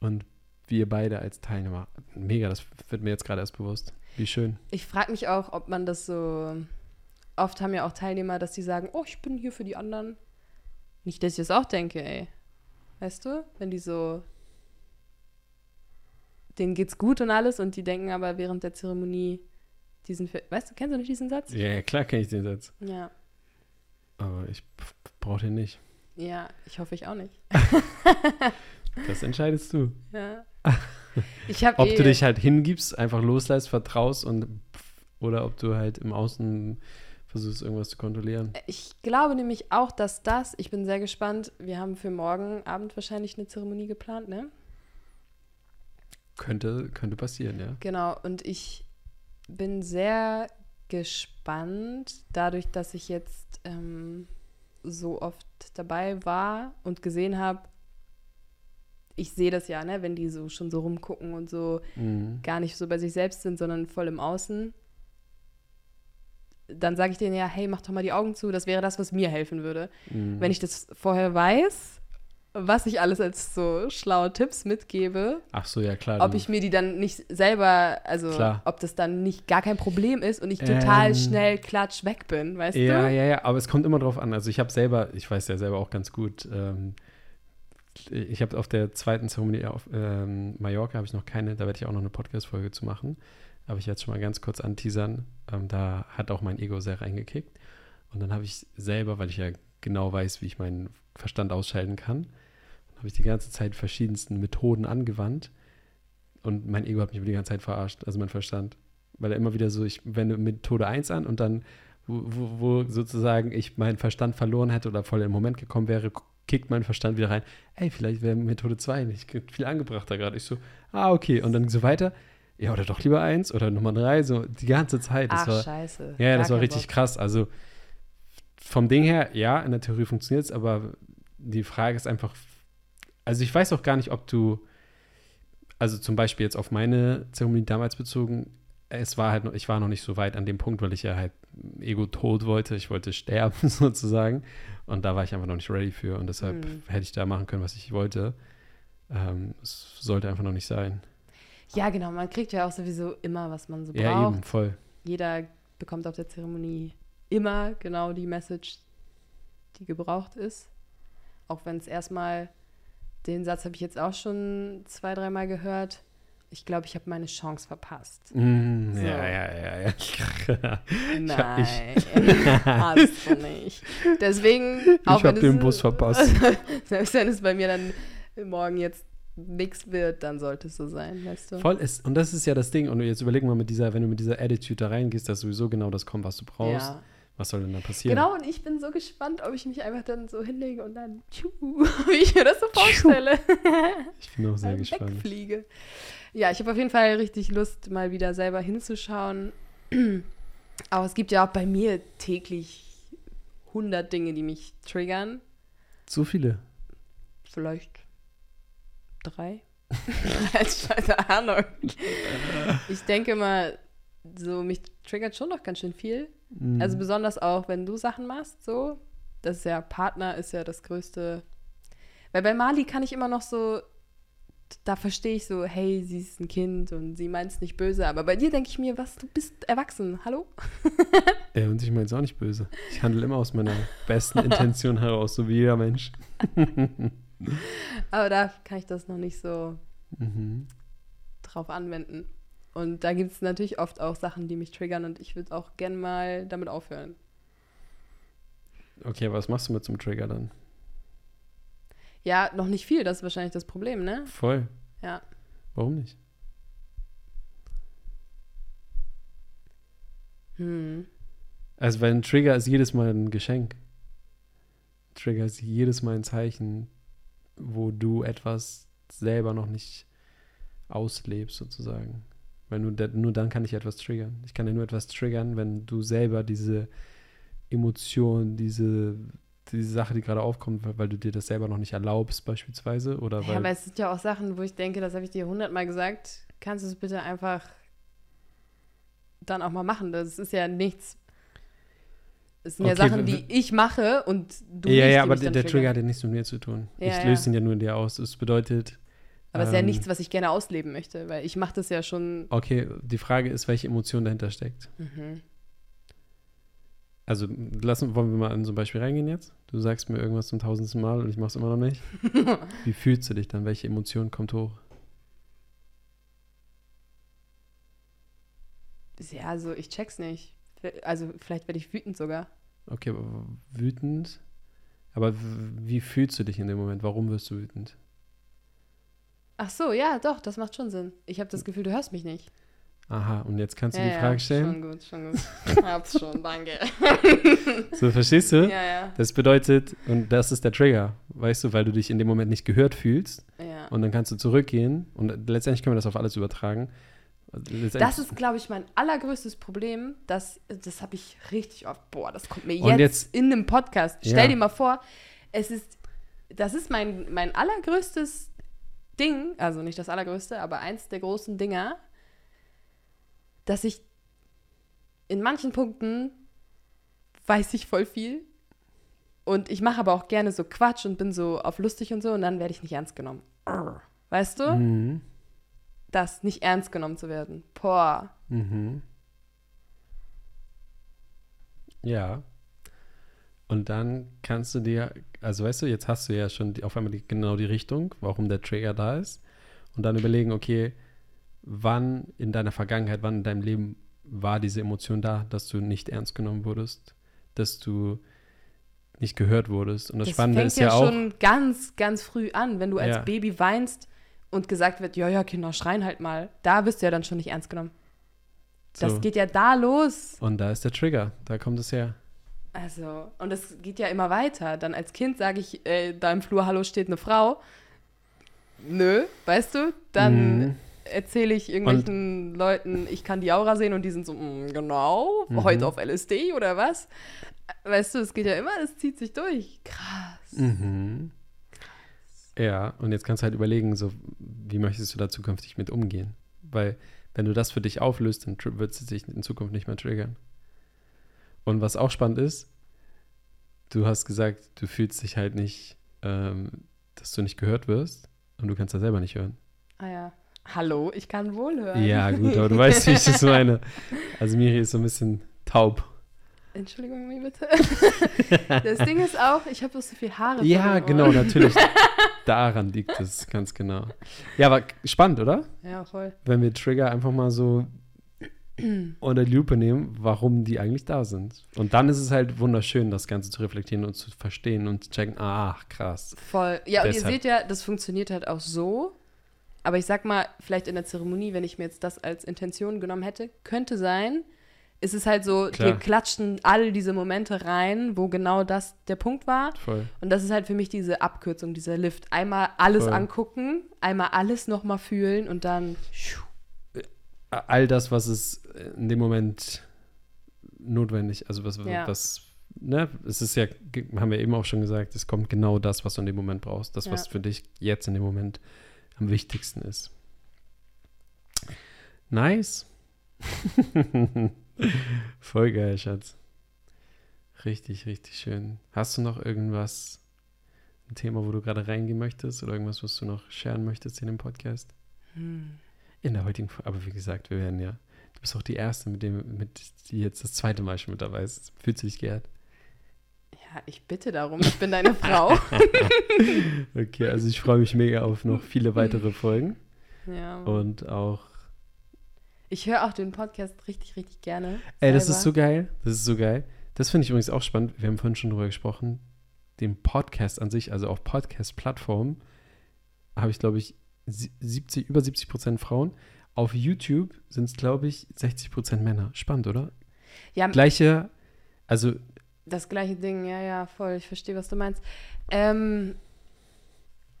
[SPEAKER 1] und wir beide als Teilnehmer. Mega, das wird mir jetzt gerade erst bewusst. Wie schön.
[SPEAKER 2] ich frage mich auch, ob man das so. Oft haben ja auch Teilnehmer, dass die sagen, oh, ich bin hier für die anderen. Nicht, dass ich das auch denke, ey. Weißt du? Wenn die so. Denen geht's gut und alles und die denken aber während der Zeremonie diesen. Für weißt du, kennst du nicht diesen Satz?
[SPEAKER 1] Ja, klar kenne ich den Satz.
[SPEAKER 2] Ja.
[SPEAKER 1] Aber ich brauche den nicht.
[SPEAKER 2] Ja, ich hoffe ich auch nicht.
[SPEAKER 1] Das entscheidest du.
[SPEAKER 2] Ja. Ich habe
[SPEAKER 1] Ob
[SPEAKER 2] eh,
[SPEAKER 1] du dich halt hingibst, einfach loslässt, vertraust und oder ob du halt im Außen versuchst, irgendwas zu kontrollieren.
[SPEAKER 2] ich glaube nämlich auch, dass das, ich bin sehr gespannt, wir haben für morgen Abend wahrscheinlich eine Zeremonie geplant, ne?
[SPEAKER 1] Könnte, könnte passieren, ja.
[SPEAKER 2] Genau, und ich bin sehr gespannt, dadurch, dass ich jetzt ähm, so oft dabei war und gesehen habe, ich sehe das ja, ne, wenn die so schon so rumgucken und so
[SPEAKER 1] Mhm.
[SPEAKER 2] gar nicht so bei sich selbst sind, sondern voll im Außen. Dann sage ich denen ja, hey, mach doch mal die Augen zu, das wäre das, was mir helfen würde.
[SPEAKER 1] Mhm.
[SPEAKER 2] Wenn ich das vorher weiß, was ich alles als so schlaue Tipps mitgebe,
[SPEAKER 1] Ach so, ja klar.
[SPEAKER 2] ob ich mir die dann nicht selber, also
[SPEAKER 1] Klar.
[SPEAKER 2] ob das dann nicht gar kein Problem ist und ich total
[SPEAKER 1] Ähm,
[SPEAKER 2] schnell klatsch weg bin, weißt
[SPEAKER 1] ja,
[SPEAKER 2] du?
[SPEAKER 1] ja, ja, aber es kommt immer drauf an. Also ich habe selber, ich weiß ja selber auch ganz gut, ähm, ich habe auf der zweiten Zeremonie auf ähm, Mallorca habe ich noch keine, da werde ich auch noch eine Podcast-Folge zu machen. Aber ich werde schon mal ganz kurz anteasern. Ähm, da hat auch mein Ego sehr reingekickt. Und dann habe ich selber, weil ich ja genau weiß, wie ich meinen Verstand ausschalten kann, habe ich die ganze Zeit verschiedensten Methoden angewandt. Und mein Ego hat mich die ganze Zeit verarscht, also mein Verstand. Weil er immer wieder so, ich wende Methode 1 an und dann, wo, wo, wo sozusagen ich meinen Verstand verloren hätte oder voll im Moment gekommen wäre, kickt mein Verstand wieder rein. Ey, vielleicht wäre Methode 2 nicht viel angebrachter gerade. Ich so, ah, okay. Und dann so weiter. Ja, oder doch lieber eins oder Nummer drei, so die ganze Zeit. Das
[SPEAKER 2] Ach,
[SPEAKER 1] war,
[SPEAKER 2] scheiße.
[SPEAKER 1] ja,
[SPEAKER 2] Gar
[SPEAKER 1] das war richtig
[SPEAKER 2] Bock.
[SPEAKER 1] krass. Also vom Ding her, ja, in der Theorie funktioniert es, aber die Frage ist einfach, also ich weiß auch gar nicht, ob du, also zum Beispiel jetzt auf meine Zeremonie damals bezogen, es war halt noch, ich war noch nicht so weit an dem Punkt, weil ich ja halt ego tot wollte. Ich wollte sterben sozusagen. Und da war ich einfach noch nicht ready für. Und deshalb
[SPEAKER 2] Hm.
[SPEAKER 1] hätte ich da machen können, was ich wollte. Ähm, es sollte einfach noch nicht sein.
[SPEAKER 2] Ja, genau, man kriegt ja auch sowieso immer, was man so
[SPEAKER 1] Ja,
[SPEAKER 2] braucht.
[SPEAKER 1] eben, voll.
[SPEAKER 2] Jeder bekommt auf der Zeremonie immer genau die Message, die gebraucht ist. Auch wenn es erstmal, den Satz habe ich jetzt auch schon zwei, dreimal gehört. Ich glaube, ich habe meine Chance verpasst.
[SPEAKER 1] Mm,
[SPEAKER 2] So.
[SPEAKER 1] Ja, ja, ja, ja.
[SPEAKER 2] Nein, hast du nicht. Deswegen, auch
[SPEAKER 1] Ich habe den
[SPEAKER 2] es-
[SPEAKER 1] Bus verpasst.
[SPEAKER 2] Selbst wenn es bei mir dann morgen jetzt nichts wird, dann sollte es so sein, weißt du?
[SPEAKER 1] Voll ist, und das ist ja das Ding. Und jetzt überleg mal mit dieser, wenn du mit dieser Attitude da reingehst, dass sowieso genau das kommt, was du brauchst.
[SPEAKER 2] Ja.
[SPEAKER 1] Was soll denn da passieren?
[SPEAKER 2] Genau, und ich bin so gespannt, ob ich mich einfach dann so hinlege und dann, tschu, wie ich mir das so vorstelle,
[SPEAKER 1] Ich bin auch sehr
[SPEAKER 2] dann
[SPEAKER 1] gespannt.
[SPEAKER 2] wegfliege. Ja, ich habe auf jeden Fall richtig Lust, mal wieder selber hinzuschauen. Aber es gibt ja auch bei mir täglich 100 Dinge, die mich triggern.
[SPEAKER 1] So viele.
[SPEAKER 2] Vielleicht drei. Keine Ahnung. Ich denke mal, so mich triggert schon noch ganz schön viel.
[SPEAKER 1] Mhm.
[SPEAKER 2] Also besonders auch, wenn du Sachen machst, so. Das ist ja, Partner ist ja das größte. Weil bei Mali kann ich immer noch so, da verstehe ich so, hey, sie ist ein Kind und sie meint es nicht böse. Aber bei dir denke ich mir, was, du bist erwachsen, hallo?
[SPEAKER 1] Ja, und ich meine es auch nicht böse. Ich handle immer aus meiner besten Intention heraus, so wie jeder Mensch.
[SPEAKER 2] Aber da kann ich das noch nicht so
[SPEAKER 1] Mhm.
[SPEAKER 2] drauf anwenden. Und da gibt es natürlich oft auch Sachen, die mich triggern und ich würde auch gern mal damit aufhören.
[SPEAKER 1] Okay, was machst du mit zum Trigger dann?
[SPEAKER 2] Ja, noch nicht viel, das ist wahrscheinlich das Problem, ne?
[SPEAKER 1] Voll.
[SPEAKER 2] Ja.
[SPEAKER 1] Warum nicht?
[SPEAKER 2] Hm.
[SPEAKER 1] Also, weil ein Trigger ist jedes Mal ein Geschenk. Ein Trigger ist jedes Mal ein Zeichen, wo du etwas selber noch nicht auslebst, sozusagen. Weil nur, nur dann kann ich etwas triggern. Ich kann ja nur etwas triggern, wenn du selber diese Emotion, diese, diese Sache, die gerade aufkommt, weil, du dir das selber noch nicht erlaubst, beispielsweise. Oder
[SPEAKER 2] Ja,
[SPEAKER 1] weil.
[SPEAKER 2] aber es sind ja auch Sachen, wo ich denke, das habe ich dir hundertmal gesagt, kannst du es bitte einfach dann auch mal machen. Das ist ja nichts. Es sind ja
[SPEAKER 1] Okay,
[SPEAKER 2] Sachen,
[SPEAKER 1] w-
[SPEAKER 2] die ich mache und du
[SPEAKER 1] ja,
[SPEAKER 2] nicht,
[SPEAKER 1] ja, aber der, der Trigger hat ja nichts mit mir zu tun.
[SPEAKER 2] Ja,
[SPEAKER 1] ich
[SPEAKER 2] ja.
[SPEAKER 1] löse ihn ja nur in dir aus. Das bedeutet.
[SPEAKER 2] Aber es ist ja
[SPEAKER 1] ähm,
[SPEAKER 2] nichts, was ich gerne ausleben möchte, weil ich mache das ja schon.
[SPEAKER 1] Okay, die Frage ist, welche Emotion dahinter steckt.
[SPEAKER 2] Mhm.
[SPEAKER 1] Also lassen, wollen wir mal in so ein Beispiel reingehen jetzt? Du sagst mir irgendwas zum tausendsten Mal und ich mach's immer noch nicht. Wie fühlst du dich dann? Welche Emotion kommt hoch?
[SPEAKER 2] Ja, also ich check's nicht. Also vielleicht werde ich wütend sogar.
[SPEAKER 1] Okay, aber wütend. Aber wie fühlst du dich in dem Moment? Warum wirst du wütend?
[SPEAKER 2] Ach so, ja, doch, das macht schon Sinn. Ich habe das Gefühl, du hörst mich nicht.
[SPEAKER 1] Aha, und jetzt kannst du
[SPEAKER 2] ja,
[SPEAKER 1] die Frage
[SPEAKER 2] ja,
[SPEAKER 1] stellen.
[SPEAKER 2] Schon gut, schon gut. Hab's schon, danke.
[SPEAKER 1] So, verstehst du?
[SPEAKER 2] Ja, ja,
[SPEAKER 1] Das bedeutet, und das ist der Trigger, weißt du, weil du dich in dem Moment nicht gehört fühlst
[SPEAKER 2] ja.
[SPEAKER 1] und dann kannst du zurückgehen und letztendlich können wir das auf alles übertragen. Letztendlich-
[SPEAKER 2] Das ist, glaube ich, mein allergrößtes Problem. Das, das habe ich richtig oft. Boah, das kommt mir jetzt,
[SPEAKER 1] jetzt-
[SPEAKER 2] in einem Podcast. Stell
[SPEAKER 1] Ja.
[SPEAKER 2] dir mal vor, es ist, das ist mein, mein allergrößtes Ding, also nicht das allergrößte, aber eins der großen Dinger, dass ich in manchen Punkten weiß ich voll viel und ich mache aber auch gerne so Quatsch und bin so auf lustig und so und dann werde ich nicht ernst genommen. Weißt du?
[SPEAKER 1] Mhm.
[SPEAKER 2] Das, nicht ernst genommen zu werden. Boah.
[SPEAKER 1] Mhm. Ja. Und dann kannst du dir, also weißt du, jetzt hast du ja schon auf einmal die, genau die Richtung, warum der Trigger da ist. Und dann überlegen, okay, wann in deiner Vergangenheit, wann in deinem Leben war diese Emotion da, dass du nicht ernst genommen wurdest, dass du nicht gehört wurdest. Und das,
[SPEAKER 2] Das
[SPEAKER 1] Spannende
[SPEAKER 2] fängt
[SPEAKER 1] ist ja, auch,
[SPEAKER 2] schon ganz, ganz früh an, wenn du als
[SPEAKER 1] Ja.
[SPEAKER 2] Baby weinst und gesagt wird, ja, ja, Kinder, schreien halt mal. Da wirst du ja dann schon nicht ernst genommen. Das
[SPEAKER 1] so.
[SPEAKER 2] geht ja da los.
[SPEAKER 1] Und da ist der Trigger, da kommt es her.
[SPEAKER 2] Also, und das geht ja immer weiter. Dann als Kind sage ich, äh, da im Flur, hallo, steht eine Frau. Nö, weißt du? Dann
[SPEAKER 1] Mhm.
[SPEAKER 2] erzähle ich irgendwelchen Leuten, ich kann die Aura sehen und die sind so, "Mm, genau,
[SPEAKER 1] Mhm.
[SPEAKER 2] heute auf LSD oder was? Weißt du, es geht ja immer, es zieht sich durch. Krass.
[SPEAKER 1] Mhm. Ja, und jetzt kannst du halt überlegen, so, wie möchtest du da zukünftig mit umgehen? Weil, wenn du das für dich auflöst, dann wird es dich in Zukunft nicht mehr triggern. Und was auch spannend ist, du hast gesagt, du fühlst dich halt nicht, ähm, dass du nicht gehört wirst und du kannst das selber nicht hören.
[SPEAKER 2] Ah ja. Hallo, ich kann wohl hören.
[SPEAKER 1] Ja, gut, aber du weißt, wie ich das meine. Also Miri ist so ein bisschen taub.
[SPEAKER 2] Entschuldigung, wie bitte? das Ding ist auch, ich habe so viel Haare.
[SPEAKER 1] Ja, genau, natürlich. Daran liegt es ganz genau. Ja, aber spannend, oder?
[SPEAKER 2] Ja, voll.
[SPEAKER 1] wenn wir Trigger einfach mal so unter die Lupe nehmen, warum die eigentlich da sind. Und dann ist es halt wunderschön, das Ganze zu reflektieren und zu verstehen und zu checken, ach, krass.
[SPEAKER 2] Voll. Ja, und ihr
[SPEAKER 1] Deshalb.
[SPEAKER 2] seht ja, das funktioniert halt auch so. Aber ich sag mal, vielleicht in der Zeremonie, wenn ich mir jetzt das als Intention genommen hätte, könnte sein, ist es halt so,
[SPEAKER 1] Klar.
[SPEAKER 2] wir klatschen all diese Momente rein, wo genau das der Punkt war.
[SPEAKER 1] Voll.
[SPEAKER 2] Und das ist halt für mich diese Abkürzung, dieser Lift. Einmal alles
[SPEAKER 1] Voll.
[SPEAKER 2] angucken, einmal alles nochmal fühlen und dann.
[SPEAKER 1] All das, was es in dem Moment notwendig, also was,
[SPEAKER 2] Ja.
[SPEAKER 1] was, ne, es ist ja, haben wir eben auch schon gesagt, es kommt genau das, was du in dem Moment brauchst, das, was
[SPEAKER 2] Ja.
[SPEAKER 1] für dich jetzt in dem Moment am wichtigsten ist. Nice. Voll geil, Schatz. Richtig, richtig schön. Hast du noch irgendwas, ein Thema, wo du gerade reingehen möchtest oder irgendwas, was du noch sharen möchtest in dem Podcast?
[SPEAKER 2] Hm.
[SPEAKER 1] In der heutigen Folge, aber wie gesagt, wir werden ja, bist auch die Erste, mit dem, mit die jetzt das zweite Mal schon mit dabei ist. Fühlst du dich geehrt?
[SPEAKER 2] Ja, ich bitte darum, ich bin deine Frau.
[SPEAKER 1] Okay, also ich freue mich mega auf noch viele weitere Folgen
[SPEAKER 2] ja.
[SPEAKER 1] und auch,
[SPEAKER 2] Ich höre auch den Podcast richtig, richtig gerne.
[SPEAKER 1] ey, das
[SPEAKER 2] selber.
[SPEAKER 1] ist so geil, das ist so geil. Das finde ich übrigens auch spannend, wir haben vorhin schon drüber gesprochen, den Podcast an sich, also auf Podcast-Plattformen, habe ich, glaube ich, sie- 70, über 70 Prozent Frauen. Auf YouTube sind es, glaube ich, 60 Prozent Männer. Spannend, oder?
[SPEAKER 2] Ja,
[SPEAKER 1] Gleiche, also
[SPEAKER 2] Das gleiche Ding, ja, ja, voll. Ich verstehe, was du meinst. Ähm,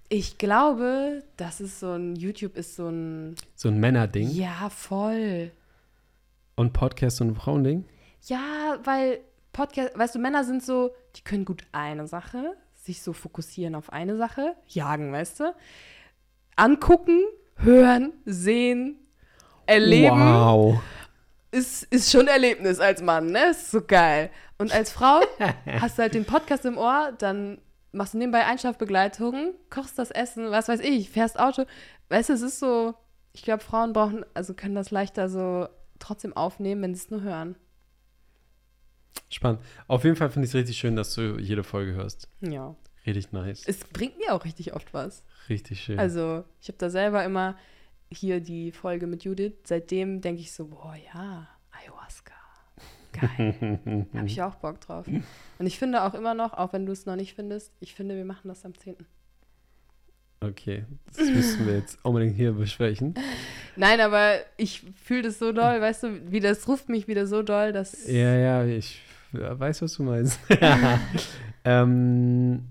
[SPEAKER 2] ich glaube, das ist so ein, YouTube ist so ein,
[SPEAKER 1] so ein Männerding.
[SPEAKER 2] ja, voll.
[SPEAKER 1] Und Podcast und Frauending?
[SPEAKER 2] Ja, weil Podcast, weißt du, Männer sind so, die können gut eine Sache, sich so fokussieren auf eine Sache, jagen, weißt du? Angucken, hören, sehen, erleben.
[SPEAKER 1] Wow.
[SPEAKER 2] ist, ist schon ein Erlebnis als Mann, ne? Ist so geil. Und als Frau hast du halt den Podcast im Ohr, dann machst du nebenbei Einschlafbegleitung, kochst das Essen, was weiß ich, fährst Auto. Weißt du, es ist so, ich glaube, Frauen brauchen, also können das leichter so trotzdem aufnehmen, wenn sie es nur hören.
[SPEAKER 1] Spannend. Auf jeden Fall finde ich es richtig schön, dass du jede Folge hörst.
[SPEAKER 2] Ja.
[SPEAKER 1] Richtig nice.
[SPEAKER 2] Es bringt mir auch richtig oft was.
[SPEAKER 1] Richtig schön.
[SPEAKER 2] Also, ich habe da selber immer hier die Folge mit Judith. Seitdem denke ich so, boah, ja, Ayahuasca. Geil. Habe ich auch Bock drauf. Und ich finde auch immer noch, auch wenn du es noch nicht findest, ich finde, wir machen das am 10.
[SPEAKER 1] Okay, das müssen wir jetzt unbedingt hier besprechen.
[SPEAKER 2] Nein, aber ich fühle das so doll, weißt du, wie das ruft mich wieder so doll, dass.
[SPEAKER 1] Ja, ja, ich weiß, was du meinst. ähm,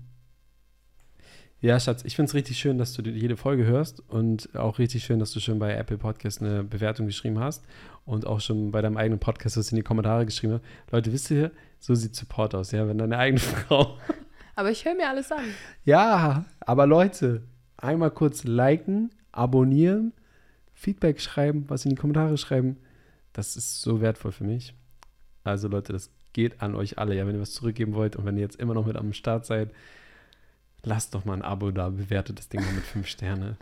[SPEAKER 1] ja, Schatz, ich finde es richtig schön, dass du jede Folge hörst und auch richtig schön, dass du schon bei Apple Podcast eine Bewertung geschrieben hast und auch schon bei deinem eigenen Podcast das in die Kommentare geschrieben hast. Leute, wisst ihr, so sieht Support aus, ja, wenn deine eigene Frau.
[SPEAKER 2] Aber ich höre mir alles an.
[SPEAKER 1] Ja, aber Leute, einmal kurz liken, abonnieren, Feedback schreiben, was in die Kommentare schreiben. Das ist so wertvoll für mich. Also Leute, das geht an euch alle, ja, wenn ihr was zurückgeben wollt und wenn ihr jetzt immer noch mit am Start seid, lasst doch mal ein Abo da, bewertet das Ding mal mit fünf Sterne.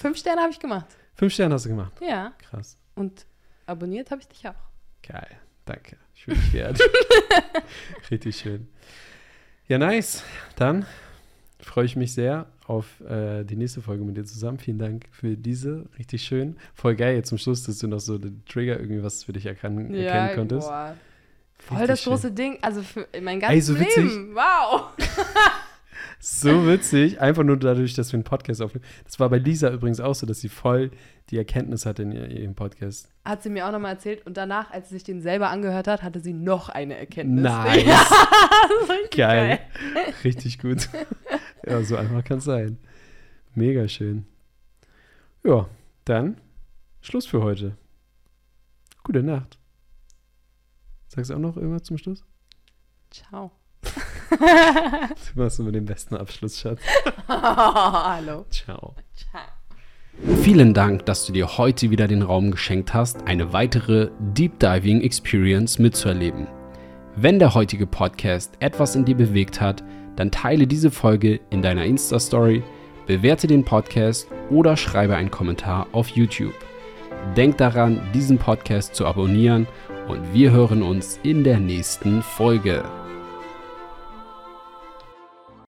[SPEAKER 2] fünf Sterne habe ich gemacht.
[SPEAKER 1] Fünf Sterne hast du gemacht?
[SPEAKER 2] Ja.
[SPEAKER 1] Krass.
[SPEAKER 2] Und abonniert habe ich dich auch.
[SPEAKER 1] Geil, danke. Mich geehrt. Richtig schön. Ja, nice. Dann freue ich mich sehr auf äh, die nächste Folge mit dir zusammen. Vielen Dank für diese. Richtig schön. Voll geil jetzt zum Schluss, dass du noch so den Trigger irgendwie was für dich erkennen, ja, erkennen konntest. Boah.
[SPEAKER 2] Voll das schön. große Ding. Also für mein ganzes Ey, so Leben. Wow.
[SPEAKER 1] so witzig. Einfach nur dadurch, dass wir einen Podcast aufnehmen. Das war bei Lisa übrigens auch so, dass sie voll die Erkenntnis hatte in ihrem Podcast.
[SPEAKER 2] Hat sie mir auch nochmal erzählt. Und danach, als sie sich den selber angehört hat, hatte sie noch eine Erkenntnis.
[SPEAKER 1] Nice. Ja, geil. geil. Richtig gut. ja, so einfach kann es sein. Mega schön. Ja, dann Schluss für heute. Gute Nacht. Sagst du auch noch irgendwas zum Schluss?
[SPEAKER 2] Ciao.
[SPEAKER 1] Du machst immer den besten Abschluss, Schatz.
[SPEAKER 2] Hallo.
[SPEAKER 1] Ciao. Ciao. Vielen Dank, dass du dir heute wieder den Raum geschenkt hast, eine weitere Deep Diving Experience mitzuerleben. Wenn der heutige Podcast etwas in dir bewegt hat, dann teile diese Folge in deiner Insta-Story, bewerte den Podcast oder schreibe einen Kommentar auf YouTube. Denk daran, diesen Podcast zu abonnieren und wir hören uns in der nächsten Folge.